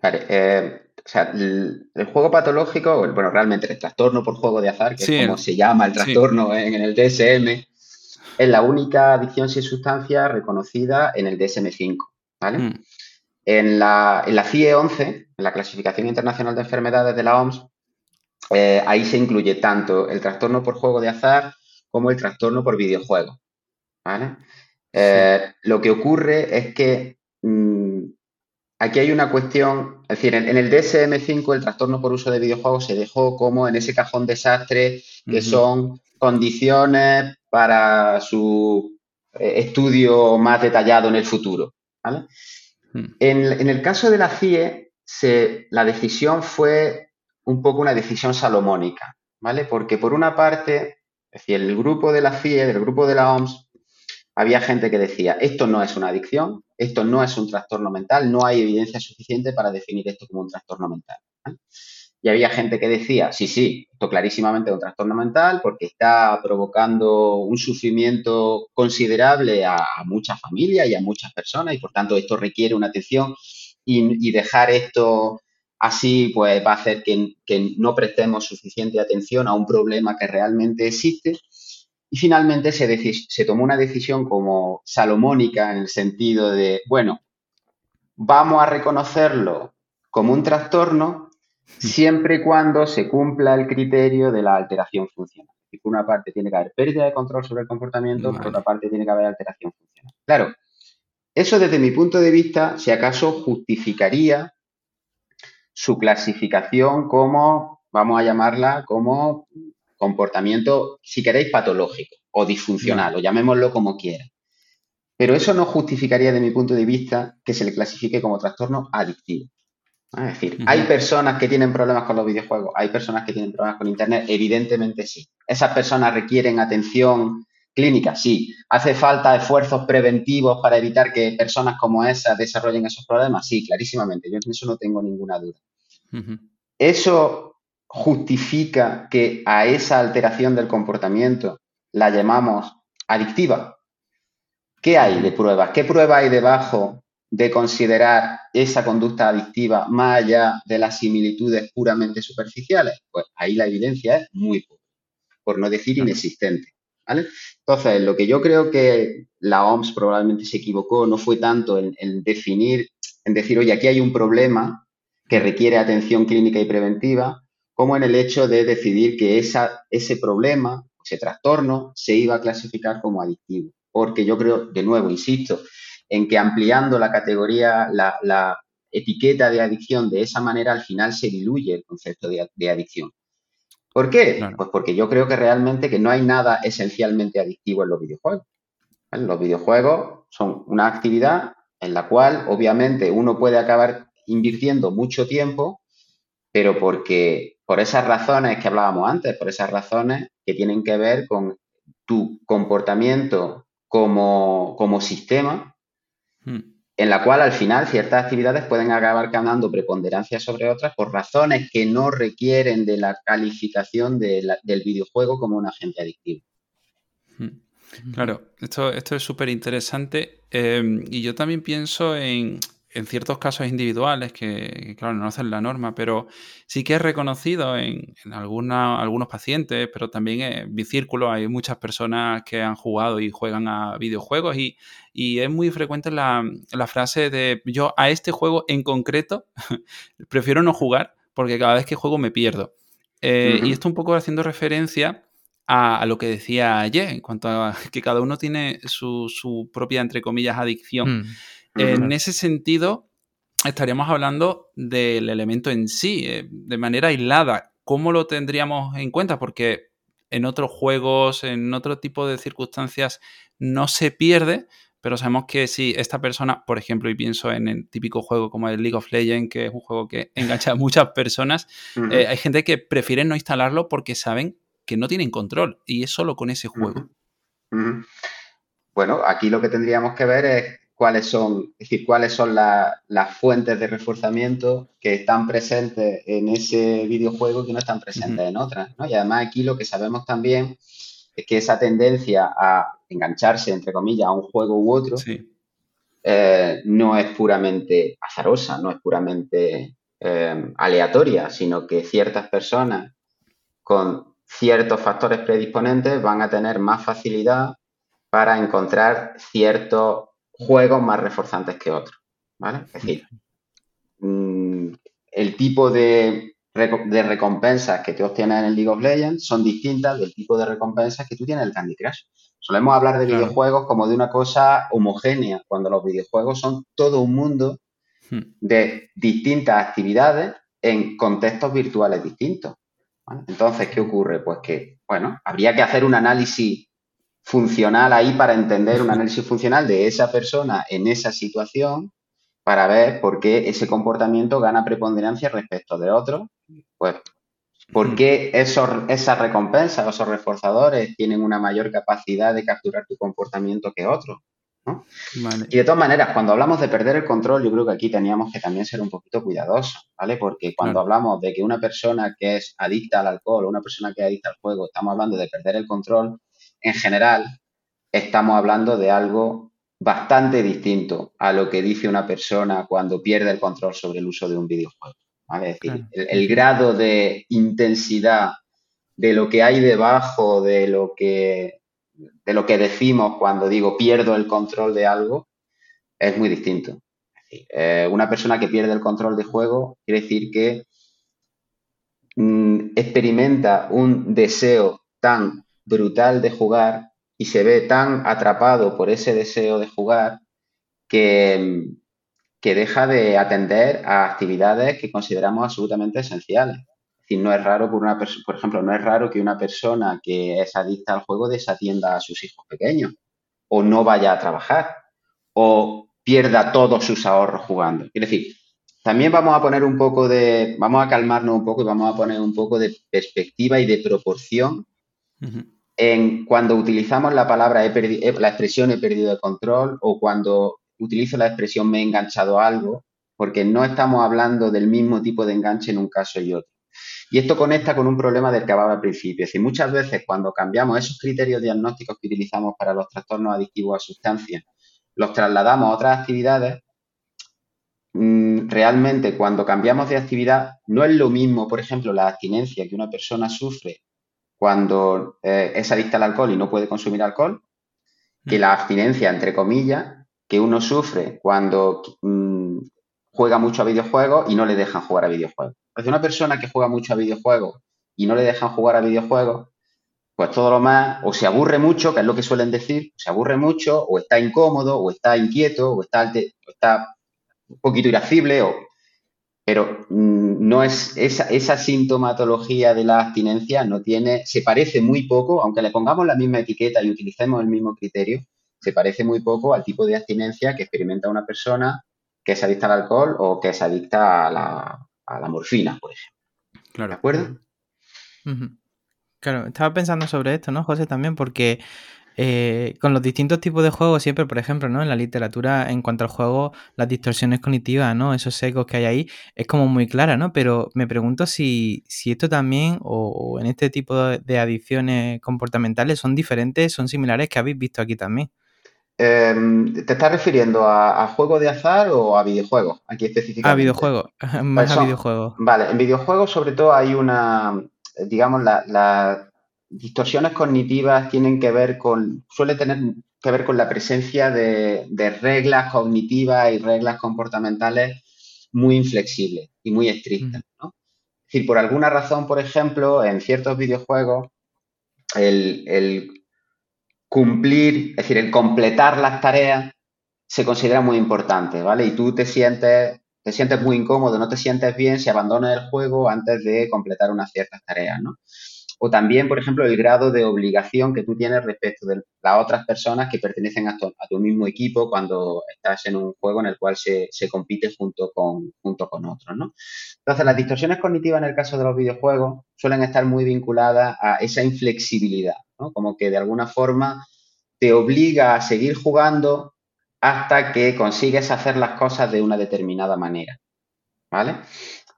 Vale, o sea, el, juego patológico, bueno, realmente el trastorno por juego de azar, que es como se llama el trastorno en, en el DSM, es la única adicción sin sustancia reconocida en el DSM-5, ¿vale? Mm. En, la, en la CIE 11, en la Clasificación Internacional de Enfermedades de la OMS, eh, ahí se incluye tanto el trastorno por juego de azar como el trastorno por videojuego, ¿vale? Eh, lo que ocurre es que mm, aquí hay una cuestión, es decir, en, el DSM-5 el trastorno por uso de videojuegos se dejó como en ese cajón desastre que son condiciones para su eh, estudio más detallado en el futuro. Hmm. En, el caso de la CIE, la decisión fue un poco una decisión salomónica, ¿vale? Porque por una parte, es decir, el grupo de la CIE, del grupo de la OMS, había gente que decía, esto no es una adicción, esto no es un trastorno mental, no hay evidencia suficiente para definir esto como un trastorno mental. Y había gente que decía, sí, sí, esto clarísimamente es un trastorno mental porque está provocando un sufrimiento considerable a, muchas familias y a muchas personas y por tanto esto requiere una atención y, dejar esto así pues va a hacer que, no prestemos suficiente atención a un problema que realmente existe. Y finalmente se, se tomó una decisión como salomónica en el sentido de, bueno, vamos a reconocerlo como un trastorno, siempre y cuando se cumpla el criterio de la alteración funcional. Y por una parte tiene que haber pérdida de control sobre el comportamiento, por otra parte tiene que haber alteración funcional. Claro, eso desde mi punto de vista, si acaso justificaría su clasificación como, vamos a llamarla, como comportamiento, si queréis, patológico o disfuncional, o llamémoslo como quiera. Pero eso no justificaría, de mi punto de vista, que se le clasifique como trastorno adictivo. Es decir, hay personas que tienen problemas con los videojuegos, hay personas que tienen problemas con Internet, evidentemente sí. ¿Esas personas requieren atención clínica? Sí. ¿Hace falta esfuerzos preventivos para evitar que personas como esas desarrollen esos problemas? Sí, clarísimamente. Yo en eso no tengo ninguna duda. Eso justifica que a esa alteración del comportamiento la llamamos adictiva. ¿Qué hay de pruebas? ¿Qué prueba hay debajo de considerar esa conducta adictiva más allá de las similitudes puramente superficiales? Pues ahí la evidencia es muy poca, por no decir inexistente. ¿vale? Entonces, lo que yo creo que la OMS probablemente se equivocó no fue tanto en, definir, en decir, oye, aquí hay un problema que requiere atención clínica y preventiva, como en el hecho de decidir que esa, ese problema, ese trastorno, se iba a clasificar como adictivo. Porque yo creo, de nuevo, insisto, en que ampliando la categoría, la, etiqueta de adicción de esa manera, al final se diluye el concepto de, adicción. ¿Por qué? Pues porque yo creo que realmente que no hay nada esencialmente adictivo en los videojuegos. Los videojuegos son una actividad en la cual obviamente uno puede acabar invirtiendo mucho tiempo, pero porque por esas razones que hablábamos antes, por esas razones que tienen que ver con tu comportamiento como, como sistema, hmm. en la cual al final ciertas actividades pueden acabar ganando preponderancia sobre otras por razones que no requieren de la calificación del videojuego como un agente adictivo. Hmm. Claro, esto, esto es súper interesante eh, y yo también pienso en, en ciertos casos individuales que, claro, no hacen la norma, pero sí que es reconocido en, algunos pacientes, pero también en mi círculo hay muchas personas que han jugado y juegan a videojuegos y, es muy frecuente la, frase de yo a este juego en concreto prefiero no jugar porque cada vez que juego me pierdo. Eh, y esto un poco haciendo referencia a, lo que decía ayer, en cuanto a que cada uno tiene su, propia, entre comillas, adicción. En ese sentido, estaríamos hablando del elemento en sí, eh, de manera aislada. ¿Cómo lo tendríamos en cuenta? Porque en otros juegos, en otro tipo de circunstancias, no se pierde, pero sabemos que si esta persona, por ejemplo, y pienso en el típico juego como el League of Legends, que es un juego que engancha a muchas personas, eh, hay gente que prefiere no instalarlo porque saben que no tienen control y es solo con ese juego. Bueno, aquí lo que tendríamos que ver es cuáles son, es decir, cuáles son las fuentes de reforzamiento que están presentes en ese videojuego que no están presentes en otras. ¿no? Y además aquí lo que sabemos también es que esa tendencia a engancharse, entre comillas, a un juego u otro, eh, no es puramente azarosa, no es puramente eh, aleatoria, sino que ciertas personas con ciertos factores predisponentes van a tener más facilidad para encontrar ciertos juegos más reforzantes que otros, ¿vale? Es decir, mm, el tipo de, de, recompensas que tú obtienes en el League of Legends son distintas del tipo de recompensas que tú tienes en el Candy Crush. Solemos hablar de videojuegos como de una cosa homogénea, cuando los videojuegos son todo un mundo hmm. de distintas actividades en contextos virtuales distintos. Entonces, ¿qué ocurre? Pues que, bueno, habría que hacer un análisis funcional ahí para entender un análisis funcional de esa persona en esa situación para ver por qué ese comportamiento gana preponderancia respecto de otro. Pues, ¿por qué esos, esas recompensas, esos reforzadores tienen una mayor capacidad de capturar tu comportamiento que otro? Y de todas maneras, cuando hablamos de perder el control, yo creo que aquí teníamos que también ser un poquito cuidadosos, ¿vale? Porque cuando hablamos de que una persona que es adicta al alcohol o una persona que es adicta al juego, estamos hablando de perder el control, en general, estamos hablando de algo bastante distinto a lo que dice una persona cuando pierde el control sobre el uso de un videojuego. Es decir, el, grado de intensidad de lo que hay debajo de lo que, de lo que decimos cuando digo pierdo el control de algo es muy distinto. Eh, una persona que pierde el control de juego quiere decir que mm, experimenta un deseo tan brutal de jugar y se ve tan atrapado por ese deseo de jugar que, que deja de atender a actividades que consideramos absolutamente esenciales. Es no es raro por una por ejemplo, no es raro que una persona que es adicta al juego desatienda a sus hijos pequeños o no vaya a trabajar o pierda todos sus ahorros jugando. Es decir, también vamos a poner un poco de, vamos a calmarnos un poco y vamos a poner un poco de perspectiva y de proporción en cuando utilizamos la palabra, la expresión he perdido el control o cuando utilizo la expresión me he enganchado a algo, porque no estamos hablando del mismo tipo de enganche en un caso y otro. Y esto conecta con un problema del que hablaba al principio. Es decir, muchas veces cuando cambiamos esos criterios diagnósticos que utilizamos para los trastornos adictivos a sustancias, los trasladamos a otras actividades, mm, realmente cuando cambiamos de actividad no es lo mismo, por ejemplo, la abstinencia que una persona sufre cuando eh, es adicta al alcohol y no puede consumir alcohol, que mm. la abstinencia, entre comillas, que uno sufre cuando mm, juega mucho a videojuegos y no le dejan jugar a videojuegos. Es una persona que juega mucho a videojuegos y no le dejan jugar a videojuegos, pues todo lo más, o se aburre mucho, que es lo que suelen decir, se aburre mucho, o está incómodo, o está inquieto, o está, o está un poquito irascible, o pero mm, no es esa, esa, sintomatología de la abstinencia no tiene, se parece muy poco, aunque le pongamos la misma etiqueta y utilicemos el mismo criterio, se parece muy poco al tipo de abstinencia que experimenta una persona que es adicta al alcohol o que es adicta a la, morfina, por ejemplo. Claro. ¿De acuerdo? Claro, estaba pensando sobre esto, ¿no, José? También porque eh, con los distintos tipos de juegos, siempre, por ejemplo, ¿no? En la literatura, en cuanto al juego, las distorsiones cognitivas, ¿no? Esos ecos que hay ahí, es como muy clara, ¿no? Pero me pregunto si, si esto también, o, en este tipo de, adicciones comportamentales, son diferentes, son similares que habéis visto aquí también. Em, ¿Te estás refiriendo a, juegos de azar o a videojuegos? Aquí específicamente. A videojuegos, más a videojuegos. Vale, en videojuegos sobre todo hay una, digamos, la distorsiones cognitivas tienen que ver con, suele tener que ver con la presencia de, reglas cognitivas y reglas comportamentales muy inflexibles y muy estrictas. ¿no? Es decir, por alguna razón, por ejemplo, en ciertos videojuegos, el, cumplir, es decir, el completar las tareas se considera muy importante, ¿vale? Y tú te sientes, te sientes muy incómodo, no te sientes bien si abandonas el juego antes de completar unas ciertas tareas, ¿no? O también, por ejemplo, el grado de obligación que tú tienes respecto de las otras personas que pertenecen a tu, mismo equipo cuando estás en un juego en el cual se, compite junto con, otros, ¿no? Entonces, las distorsiones cognitivas en el caso de los videojuegos suelen estar muy vinculadas a esa inflexibilidad, ¿no? Como que de alguna forma te obliga a seguir jugando hasta que consigues hacer las cosas de una determinada manera, ¿vale?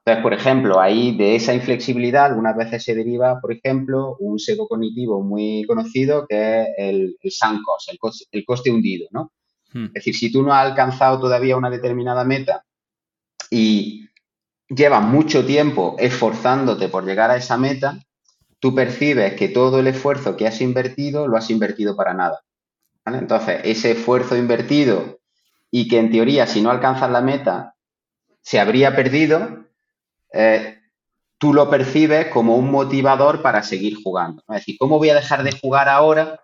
Entonces, por ejemplo, ahí de esa inflexibilidad algunas veces se deriva, por ejemplo, un seco cognitivo muy conocido que es el, el el coste, hundido, ¿no? Hmm. Es decir, si tú no has alcanzado todavía una determinada meta y llevas mucho tiempo esforzándote por llegar a esa meta, tú percibes que todo el esfuerzo que has invertido lo has invertido para nada. Entonces, ese esfuerzo invertido y que en teoría si no alcanzas la meta se habría perdido, eh, tú lo percibes como un motivador para seguir jugando. Es decir, ¿cómo voy a dejar de jugar ahora?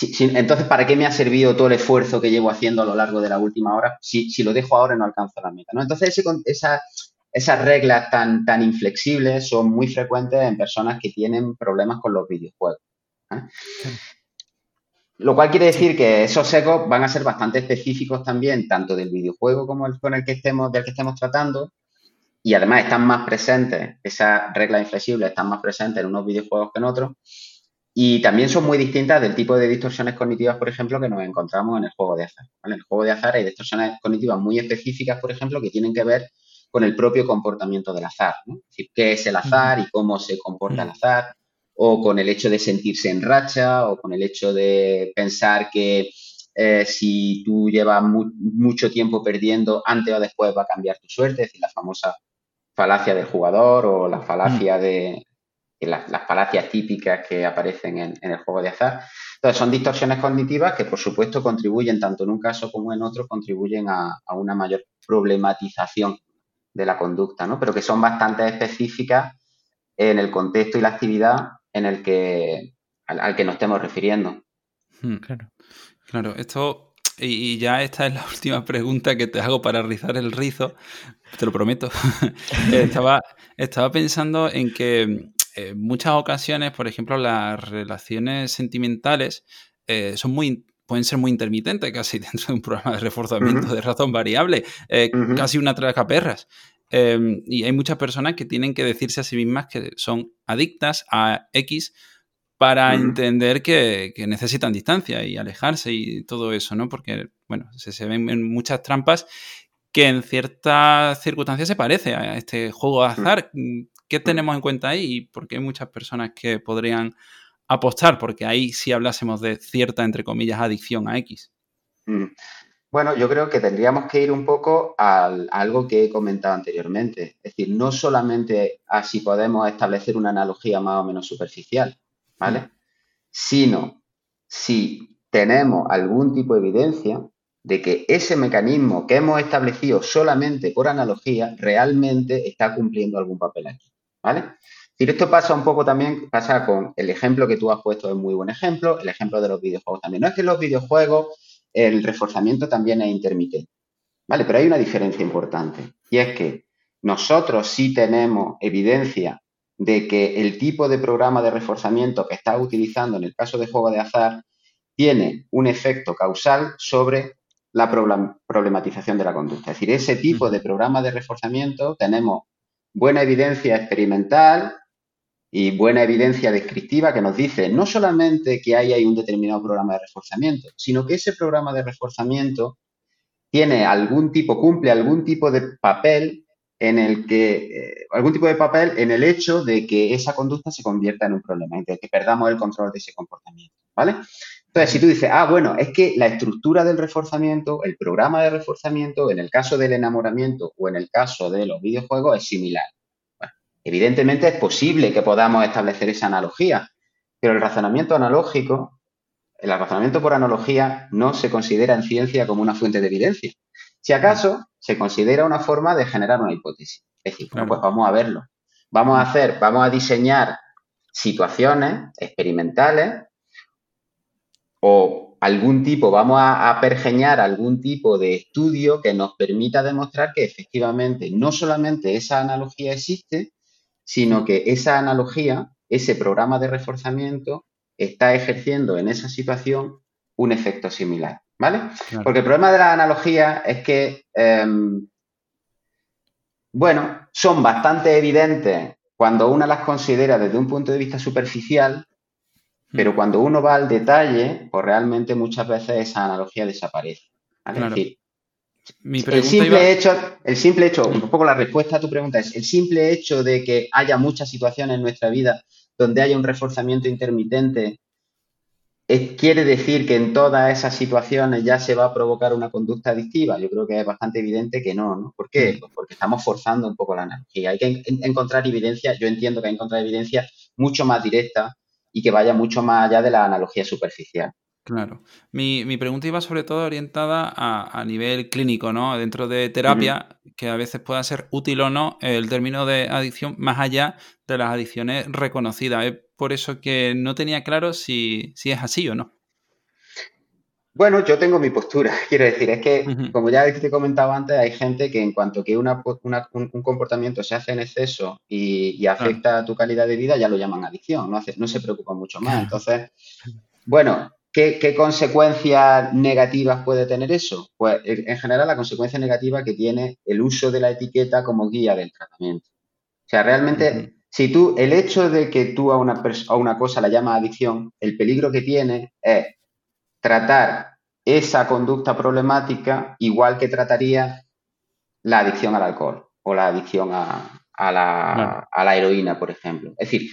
entonces, ¿para qué me ha servido todo el esfuerzo que llevo haciendo a lo largo de la última hora si, lo dejo ahora y no alcanzo la meta? Entonces, esas reglas tan, tan inflexibles son muy frecuentes en personas que tienen problemas con los videojuegos. ¿eh? Lo cual quiere decir que esos ecos van a ser bastante específicos también, tanto del videojuego como el con el que estemos, del que estemos tratando, y además están más presentes, esas reglas inflexibles están más presentes en unos videojuegos que en otros. Y también son muy distintas del tipo de distorsiones cognitivas, por ejemplo, que nos encontramos en el juego de azar. En el juego de azar hay distorsiones cognitivas muy específicas, por ejemplo, que tienen que ver con el propio comportamiento del azar. Es decir, qué es el azar y cómo se comporta el azar, o con el hecho de sentirse en racha, o con el hecho de pensar que eh, si tú llevas mucho tiempo perdiendo, antes o después va a cambiar tu suerte, es decir, la famosa falacia del jugador o la falacia mm. de, las, falacias típicas que aparecen en, el juego de azar. Entonces, son distorsiones cognitivas que, por supuesto, contribuyen, tanto en un caso como en otro, contribuyen a, una mayor problematización de la conducta, ¿no? Pero que son bastante específicas en el contexto y la actividad en el que, al, que nos estemos refiriendo. Hmm. claro. Claro, esto y, ya esta es la última pregunta que te hago para rizar el rizo, te lo prometo. estaba, estaba pensando en que en eh, muchas ocasiones, por ejemplo, las relaciones sentimentales eh, son muy pueden ser muy intermitentes, casi dentro de un programa de reforzamiento de razón variable, eh, casi una traca perras. Em, y hay muchas personas que tienen que decirse a sí mismas que son adictas a X para entender que, necesitan distancia y alejarse y todo eso, ¿no? Porque, bueno, se, ven en muchas trampas que en ciertas circunstancias se parece a este juego de mm. azar. ¿Qué mm. tenemos en cuenta ahí? Y por qué hay muchas personas que podrían apostar, porque ahí sí hablásemos de cierta, entre comillas, adicción a X. Mm. Bueno, yo creo que tendríamos que ir un poco a algo que he comentado anteriormente. Es decir, no solamente a si podemos establecer una analogía más o menos superficial, ¿vale? Sino si tenemos algún tipo de evidencia de que ese mecanismo que hemos establecido solamente por analogía realmente está cumpliendo algún papel aquí, ¿vale? Y esto pasa un poco también, pasa con el ejemplo que tú has puesto, es muy buen ejemplo, el ejemplo de los videojuegos también. No es que en los videojuegos el reforzamiento también es intermitente, ¿vale? Pero hay una diferencia importante y es que nosotros sí tenemos evidencia de que el tipo de programa de reforzamiento que estás utilizando en el caso de juego de azar tiene un efecto causal sobre la problematización de la conducta. Es decir, ese tipo de programa de reforzamiento tenemos buena evidencia experimental y buena evidencia descriptiva que nos dice no solamente que hay, hay un determinado programa de reforzamiento, sino que ese programa de reforzamiento tiene algún tipo, cumple algún tipo de papel en el que, eh, algún tipo de papel en el hecho de que esa conducta se convierta en un problema, de que perdamos el control de ese comportamiento, ¿vale? Entonces, si tú dices, ah, bueno, es que la estructura del reforzamiento, el programa de reforzamiento, en el caso del enamoramiento o en el caso de los videojuegos, es similar. Bueno, evidentemente es posible que podamos establecer esa analogía, pero el razonamiento analógico, el razonamiento por analogía no se considera en ciencia como una fuente de evidencia. Si acaso, se considera una forma de generar una hipótesis. Es decir, pues vamos a verlo. Vamos a hacer, vamos a diseñar situaciones experimentales o algún tipo, vamos a, pergeñar algún tipo de estudio que nos permita demostrar que efectivamente no solamente esa analogía existe, sino que esa analogía, ese programa de reforzamiento, está ejerciendo en esa situación un efecto similar. ¿Vale? Porque el problema de la analogía es que, em, bueno, son bastante evidentes cuando uno las considera desde un punto de vista superficial pero cuando uno va al detalle, pues realmente muchas veces esa analogía desaparece. el simple hecho, el simple hecho, un poco la respuesta a tu pregunta es, el simple hecho de que haya muchas situaciones en nuestra vida donde haya un reforzamiento intermitente, quiere decir que en todas esas situaciones ya se va a provocar una conducta adictiva. Yo creo que es bastante evidente que no, ¿no? ¿Por qué? Pues porque estamos forzando un poco la analogía. Hay que encontrar evidencia, yo entiendo que hay que encontrar evidencia mucho más directa y que vaya mucho más allá de la analogía superficial. Claro. Mi, pregunta iba sobre todo orientada a, nivel clínico, ¿no? Dentro de terapia, que a veces pueda ser útil o no el término de adicción más allá de las adicciones reconocidas. Es por eso que no tenía claro si, si es así o no. Bueno, yo tengo mi postura, quiero decir, es que, como ya te he comentado antes, hay gente que en cuanto que una, un, comportamiento se hace en exceso y, afecta a tu calidad de vida, ya lo llaman adicción, no, hace, no se preocupan mucho más. Entonces, bueno, ¿qué, consecuencias negativas puede tener eso? Pues en general la consecuencia negativa que tiene el uso de la etiqueta como guía del tratamiento. O sea, realmente, si tú, el hecho de que tú a una, a una cosa la llamas adicción, el peligro que tiene es tratar esa conducta problemática igual que trataría la adicción al alcohol o la adicción a, la, heroína, por ejemplo. Es decir,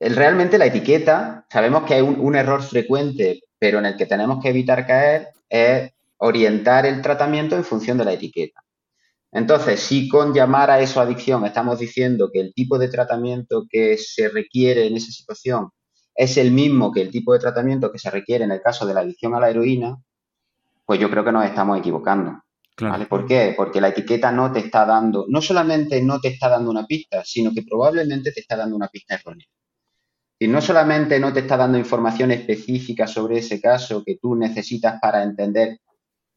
realmente la etiqueta, sabemos que hay un, error frecuente, pero en el que tenemos que evitar caer, es orientar el tratamiento en función de la etiqueta. Entonces, si con llamar a eso adicción estamos diciendo que el tipo de tratamiento que se requiere en esa situación es el mismo que el tipo de tratamiento que se requiere en el caso de la adicción a la heroína, pues yo creo que nos estamos equivocando. ¿Por qué? Porque la etiqueta no te está dando, no solamente no te está dando una pista, sino que probablemente te está dando una pista errónea. Y no solamente no te está dando información específica sobre ese caso que tú necesitas para entender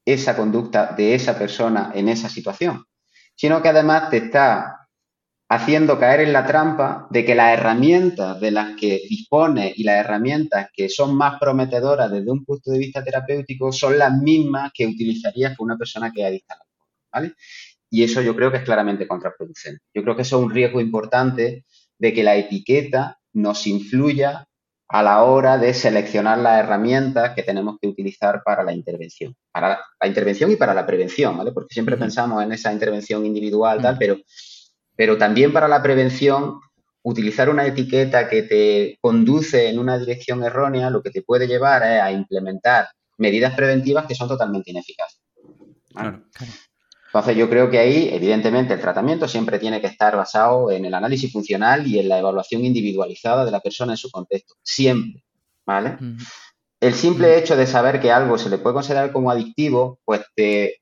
esa conducta de esa persona en esa situación, sino que además te está haciendo caer en la trampa de que las herramientas de las que dispone y las herramientas que son más prometedoras desde un punto de vista terapéutico son las mismas que utilizarías con una persona que es adicta ¿vale? Y eso yo creo que es claramente contraproducente. Yo creo que eso es un riesgo importante de que la etiqueta nos influya a la hora de seleccionar las herramientas que tenemos que utilizar para la intervención, para la intervención y para la prevención, ¿vale? Porque siempre pensamos en esa intervención individual, tal, pero pero también para la prevención, utilizar una etiqueta que te conduce en una dirección errónea, lo que te puede llevar es a implementar medidas preventivas que son totalmente ineficaces. Entonces yo creo que ahí, evidentemente, el tratamiento siempre tiene que estar basado en el análisis funcional y en la evaluación individualizada de la persona en su contexto. Siempre. ¿Vale? El simple hecho de saber que algo se le puede considerar como adictivo, pues te,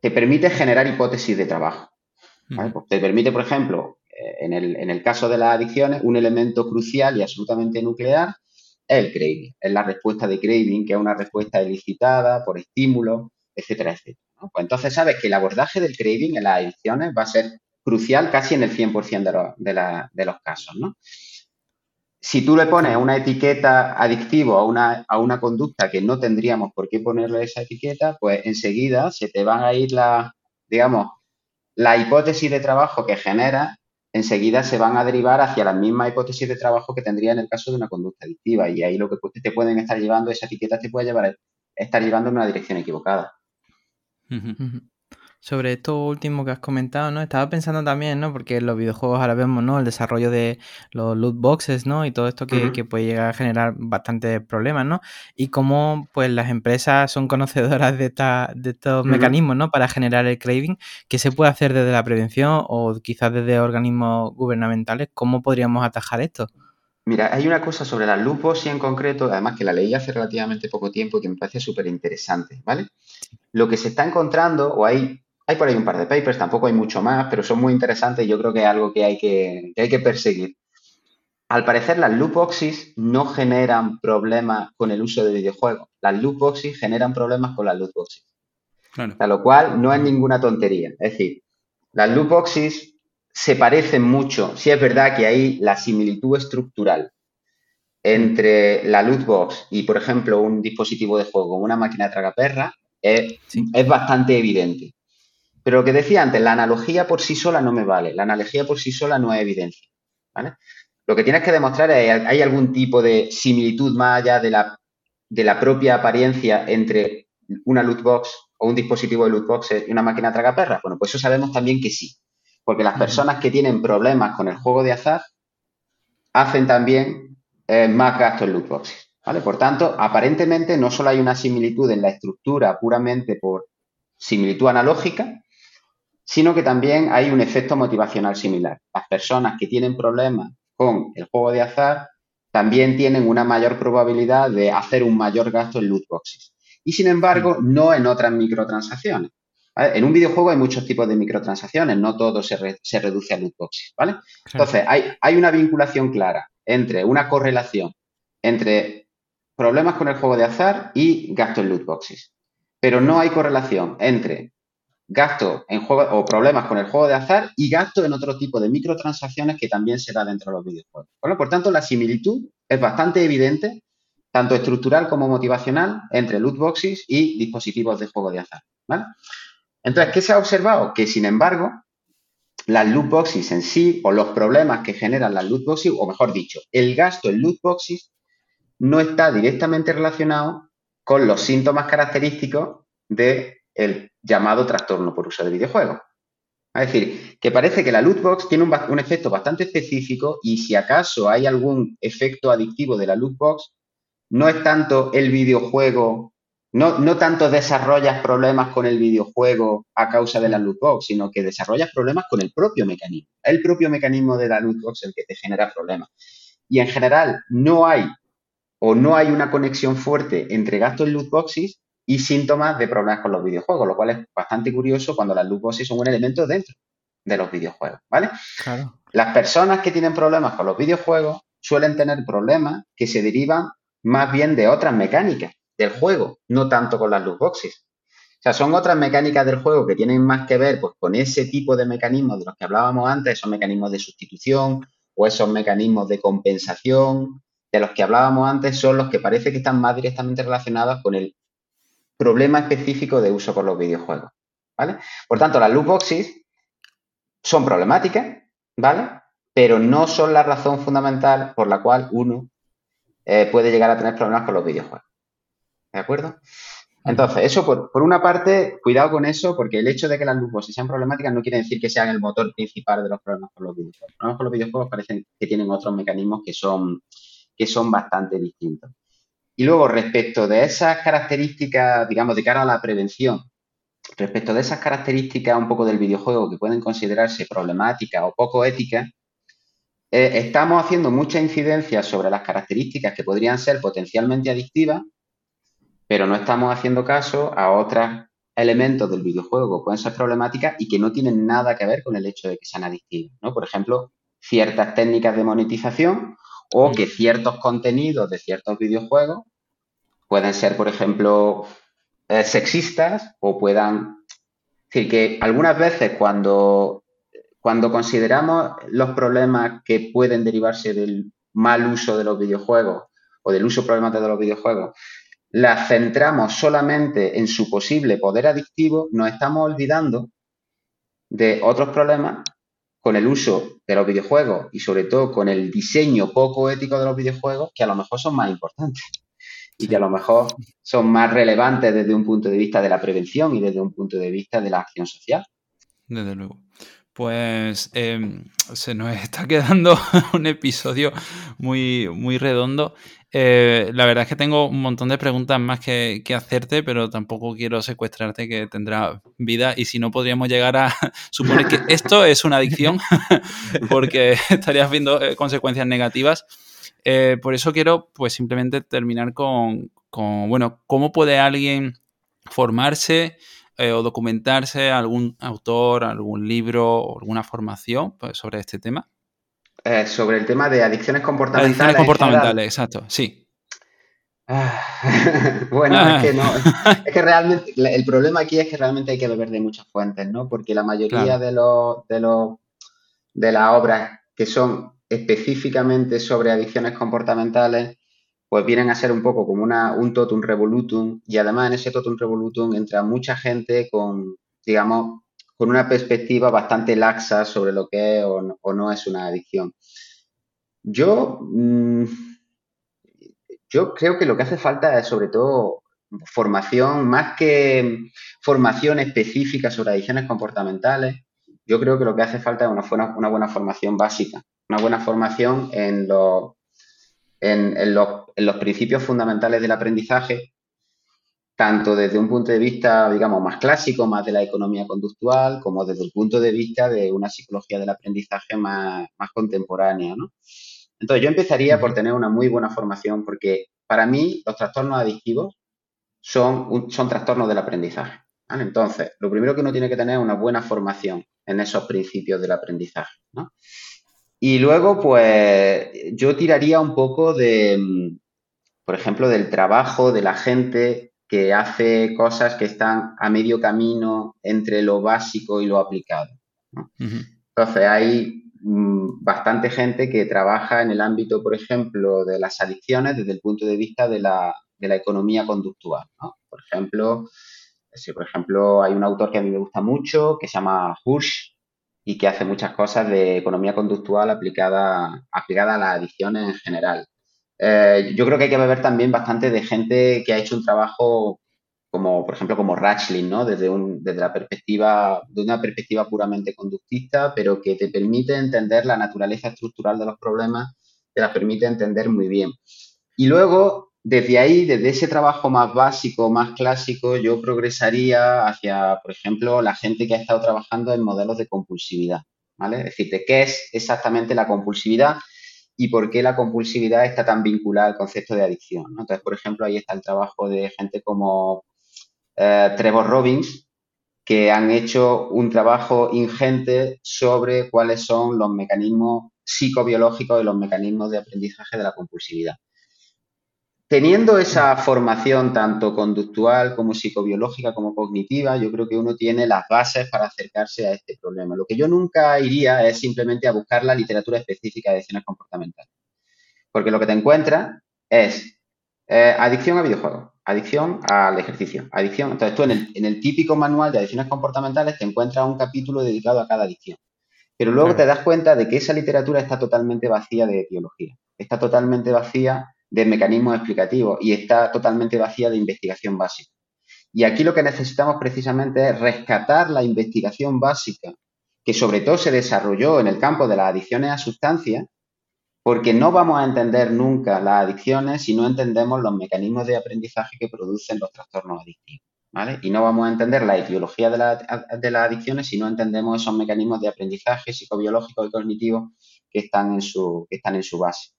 te permite generar hipótesis de trabajo. Pues te permite, por ejemplo, eh, en el, caso de las adicciones, un elemento crucial y absolutamente nuclear es el craving, es la respuesta de craving, que es una respuesta elicitada por estímulos, etcétera, etcétera. Pues entonces sabes que el abordaje del craving en las adicciones va a ser crucial casi en el 100% de, de, los casos, ¿no? si tú le pones una etiqueta adictivo a una, a una conducta que no tendríamos por qué ponerle esa etiqueta, pues enseguida se te van a ir la, digamos, la hipótesis de trabajo que genera, enseguida se van a derivar hacia la misma hipótesis de trabajo que tendría en el caso de una conducta adictiva. Y ahí lo que te pueden estar llevando, esa etiqueta te puede llevar, estar llevando en una dirección equivocada. Sobre esto último que has comentado, ¿no? Estaba pensando también, ¿no? Porque en los videojuegos ahora vemos, ¿no? El desarrollo de los loot boxes, ¿no? Y todo esto que, puede llegar a generar bastantes problemas, ¿no? Y cómo, pues, las empresas son conocedoras de, de estos mecanismos, ¿no? Para generar el craving. ¿Qué se puede hacer desde la prevención o quizás desde organismos gubernamentales? ¿Cómo podríamos atajar esto? Mira, hay una cosa sobre las loot boxes en concreto, además que la leí hace relativamente poco tiempo y que me parece súper interesante, ¿vale? Lo que se está encontrando, o hay hay por ahí un par de papers, tampoco hay mucho más, pero son muy interesantes y yo creo que es algo que hay que, hay que perseguir. Al parecer, las loot boxes no generan problemas con el uso de videojuegos. Las loot boxes generan problemas con las loot boxes. A lo cual no es ninguna tontería. Es decir, las loot boxes se parecen mucho. Sí es verdad que hay la similitud estructural entre la loot box y, por ejemplo, un dispositivo de juego como una máquina tragaperra es, es bastante evidente. Pero lo que decía antes, la analogía por sí sola no me vale. La analogía por sí sola no es evidencia. Lo que tienes que demostrar es hay algún tipo de similitud más allá de la, de la propia apariencia entre una loot box o un dispositivo de loot box y una máquina tragaperras. Bueno, pues eso sabemos también que sí. Porque las personas que tienen problemas con el juego de azar hacen también eh, más gastos en loot boxes. ¿Vale? Por tanto, aparentemente no solo hay una similitud en la estructura puramente por similitud analógica, sino que también hay un efecto motivacional similar. Las personas que tienen problemas con el juego de azar también tienen una mayor probabilidad de hacer un mayor gasto en loot boxes. Y sin embargo, no en otras microtransacciones. En un videojuego hay muchos tipos de microtransacciones, no todo se, reduce a loot boxes, ¿vale? Entonces, hay, hay una vinculación clara entre una correlación entre problemas con el juego de azar y gasto en loot boxes. Pero no hay correlación entre gasto en juego o problemas con el juego de azar y gasto en otro tipo de microtransacciones que también se da dentro de los videojuegos. por tanto, la similitud es bastante evidente, tanto estructural como motivacional, entre loot boxes y dispositivos de juego de azar. Entonces, ¿qué se ha observado? Que, sin embargo, las loot boxes en sí, o los problemas que generan las loot boxes, o mejor dicho, el gasto en loot boxes, no está directamente relacionado con los síntomas característicos del llamado trastorno por uso de videojuegos. Es decir, que parece que la loot box tiene un, efecto bastante específico y si acaso hay algún efecto adictivo de la loot box, no es tanto el videojuego, no, no tanto desarrollas problemas con el videojuego a causa de la loot box, sino que desarrollas problemas con el propio mecanismo. El propio mecanismo de la loot box el que te genera problemas. Y en general no hay o no hay una conexión fuerte entre gastos en loot boxes y síntomas de problemas con los videojuegos, lo cual es bastante curioso cuando las loot son un elemento dentro de los videojuegos, ¿vale? Claro. Las personas que tienen problemas con los videojuegos suelen tener problemas que se derivan más bien de otras mecánicas del juego, no tanto con las loot boxes. O sea, son otras mecánicas del juego que tienen más que ver pues, con ese tipo de mecanismos de los que hablábamos antes, esos mecanismos de sustitución o esos mecanismos de compensación de los que hablábamos antes, son los que parece que están más directamente relacionados con el problema específico de uso por los videojuegos, ¿vale? Por tanto, las loot boxes son problemáticas, ¿vale? Pero no son la razón fundamental por la cual uno eh, puede llegar a tener problemas con los videojuegos. ¿De acuerdo? Entonces, eso por, una parte, cuidado con eso, porque el hecho de que las loot boxes sean problemáticas no quiere decir que sean el motor principal de los problemas con los videojuegos. Los problemas con los videojuegos parecen que tienen otros mecanismos que son, que son bastante distintos. Y luego, respecto de esas características, digamos, de cara a la prevención, respecto de esas características un poco del videojuego que pueden considerarse problemáticas o poco éticas, eh, estamos haciendo mucha incidencia sobre las características que podrían ser potencialmente adictivas, pero no estamos haciendo caso a otros elementos del videojuego que pueden ser problemáticas y que no tienen nada que ver con el hecho de que sean adictivas. ¿no? Por ejemplo, ciertas técnicas de monetización o que ciertos contenidos de ciertos videojuegos pueden ser, por ejemplo, eh, sexistas o puedan... Es decir, que algunas veces cuando, cuando consideramos los problemas que pueden derivarse del mal uso de los videojuegos o del uso problemático de los videojuegos, las centramos solamente en su posible poder adictivo, nos estamos olvidando de otros problemas con el uso de los videojuegos y sobre todo con el diseño poco ético de los videojuegos que a lo mejor son más importantes y que a lo mejor son más relevantes desde un punto de vista de la prevención y desde un punto de vista de la acción social. Desde luego. Pues em, se nos está quedando un episodio muy, muy redondo. Eh, la verdad es que tengo un montón de preguntas más que, hacerte, pero tampoco quiero secuestrarte, que tendrá vida. Y si no, podríamos llegar a suponer que esto es una adicción, porque estarías viendo eh, consecuencias negativas. Eh, por eso quiero, pues, simplemente terminar con, con bueno, ¿cómo puede alguien formarse o documentarse algún autor, algún libro alguna formación pues, sobre este tema? Eh, sobre el tema de adicciones comportamentales. Adicciones comportamentales, exacto, sí. Ah, bueno, es que no, es que realmente, el problema aquí es que realmente hay que beber de muchas fuentes, ¿no? Porque la mayoría de los, de los, de las obras que son específicamente sobre adicciones comportamentales, pues vienen a ser un poco como una, un totum revolutum, y además en ese totum revolutum entra mucha gente con, digamos, con una perspectiva bastante laxa sobre lo que es o no, es una adicción. Yo, mm, yo creo que lo que hace falta es sobre todo formación, más que formación específica sobre adicciones comportamentales, yo creo que lo que hace falta es una, una buena formación básica, una buena formación en los, en los principios fundamentales del aprendizaje tanto desde un punto de vista, digamos, más clásico, más de la economía conductual, como desde el punto de vista de una psicología del aprendizaje más, contemporánea, ¿no? Entonces, yo empezaría por tener una muy buena formación, porque para mí los trastornos adictivos son, son trastornos del aprendizaje. Entonces, lo primero que uno tiene que tener es una buena formación en esos principios del aprendizaje, ¿no? Y luego, pues, yo tiraría un poco de, por ejemplo, del trabajo de la gente que hace cosas que están a medio camino entre lo básico y lo aplicado. Entonces, hay mm, bastante gente que trabaja en el ámbito, por ejemplo, de las adicciones desde el punto de vista de la, economía conductual. Por ejemplo, si por ejemplo hay un autor que a mí me gusta mucho, que se llama Hush, y que hace muchas cosas de economía conductual aplicada, aplicada a las adicciones en general. Eh, yo creo que hay que beber también bastante de gente que ha hecho un trabajo como, por ejemplo, como Ratchling, ¿no? Desde, un, desde la perspectiva, de una perspectiva puramente conductista, pero que te permite entender la naturaleza estructural de los problemas, te la permite entender muy bien. Y luego, desde ahí, desde ese trabajo más básico, más clásico, yo progresaría hacia, por ejemplo, la gente que ha estado trabajando en modelos de compulsividad, ¿vale? Es decir, de qué es exactamente la compulsividad y por qué la compulsividad está tan vinculada al concepto de adicción. Entonces, por ejemplo, ahí está el trabajo de gente como eh, Trevor Robbins, que han hecho un trabajo ingente sobre cuáles son los mecanismos psicobiológicos y los mecanismos de aprendizaje de la compulsividad. Teniendo esa formación tanto conductual como psicobiológica como cognitiva, yo creo que uno tiene las bases para acercarse a este problema. Lo que yo nunca iría es simplemente a buscar la literatura específica de adicciones comportamentales. Porque lo que te encuentras es eh, adicción a videojuegos, adicción al ejercicio, adicción. Entonces tú en el, en el, típico manual de adicciones comportamentales te encuentras un capítulo dedicado a cada adicción. Pero luego te das cuenta de que esa literatura está totalmente vacía de etiología, está totalmente vacía de mecanismos explicativos y está totalmente vacía de investigación básica. Y aquí lo que necesitamos precisamente es rescatar la investigación básica que sobre todo se desarrolló en el campo de las adicciones a sustancias, porque no vamos a entender nunca las adicciones si no entendemos los mecanismos de aprendizaje que producen los trastornos adictivos. ¿vale? Y no vamos a entender la etiología de, las adicciones si no entendemos esos mecanismos de aprendizaje psicobiológicos y cognitivos que están en su, que están en su base.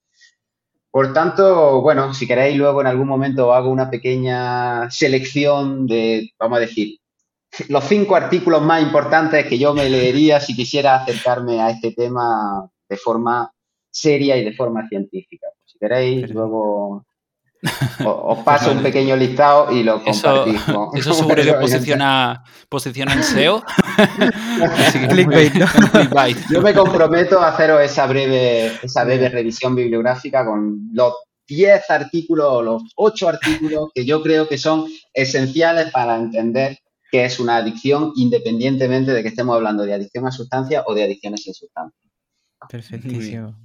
Por tanto, bueno, si queréis luego en algún momento hago una pequeña selección de, vamos a decir, los cinco artículos más importantes que yo me leería si quisiera acercarme a este tema de forma seria y de forma científica. Si queréis, luego Os, paso un pequeño listado y lo compartimos. Eso, eso seguro que posiciona, posiciona en SEO. Yo me comprometo a haceros esa breve, esa breve revisión bibliográfica con los 10 artículos o los 8 artículos que yo creo que son esenciales para entender qué es una adicción independientemente de que estemos hablando de adicción a sustancias o de adicciones sin sustancias. Perfectísimo,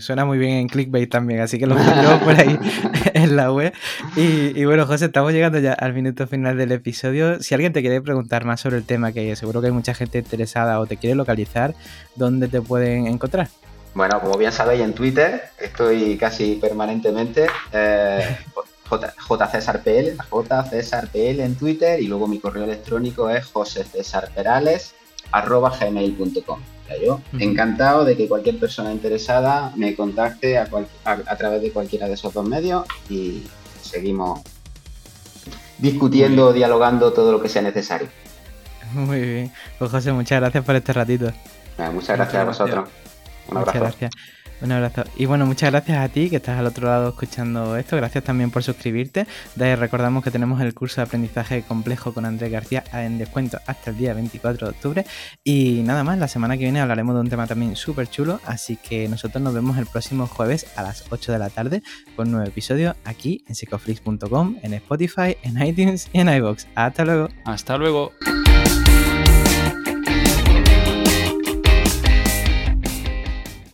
Suena muy bien en clickbait también, así que lo pondremos por ahí en la web. Y, bueno, José, estamos llegando ya al minuto final del episodio. Si alguien te quiere preguntar más sobre el tema, que seguro que hay mucha gente interesada o te quiere localizar, ¿dónde te pueden encontrar? Bueno, como bien sabéis, en Twitter estoy casi permanentemente. Eh, J, César PL, J César PL en Twitter y luego mi correo electrónico es yo encantado de que cualquier persona interesada me contacte a, través de cualquiera de esos dos medios y seguimos discutiendo, dialogando todo lo que sea necesario. Muy bien. Pues José, muchas gracias por este ratito. muchas gracias a vosotros. Un abrazo. Muchas gracias. Un abrazo. Y bueno, muchas gracias a ti que estás al otro lado escuchando esto. Gracias también por suscribirte. De recordamos que tenemos el curso de aprendizaje complejo con Andrés García en descuento hasta el día 24 de octubre. Y nada más, la semana que viene hablaremos de un tema también súper chulo. Así que nosotros nos vemos el próximo jueves a las 8 de la tarde con nuevo episodio aquí en psicoflix.com, en Spotify, en iTunes y en iBox. Hasta luego. Hasta luego.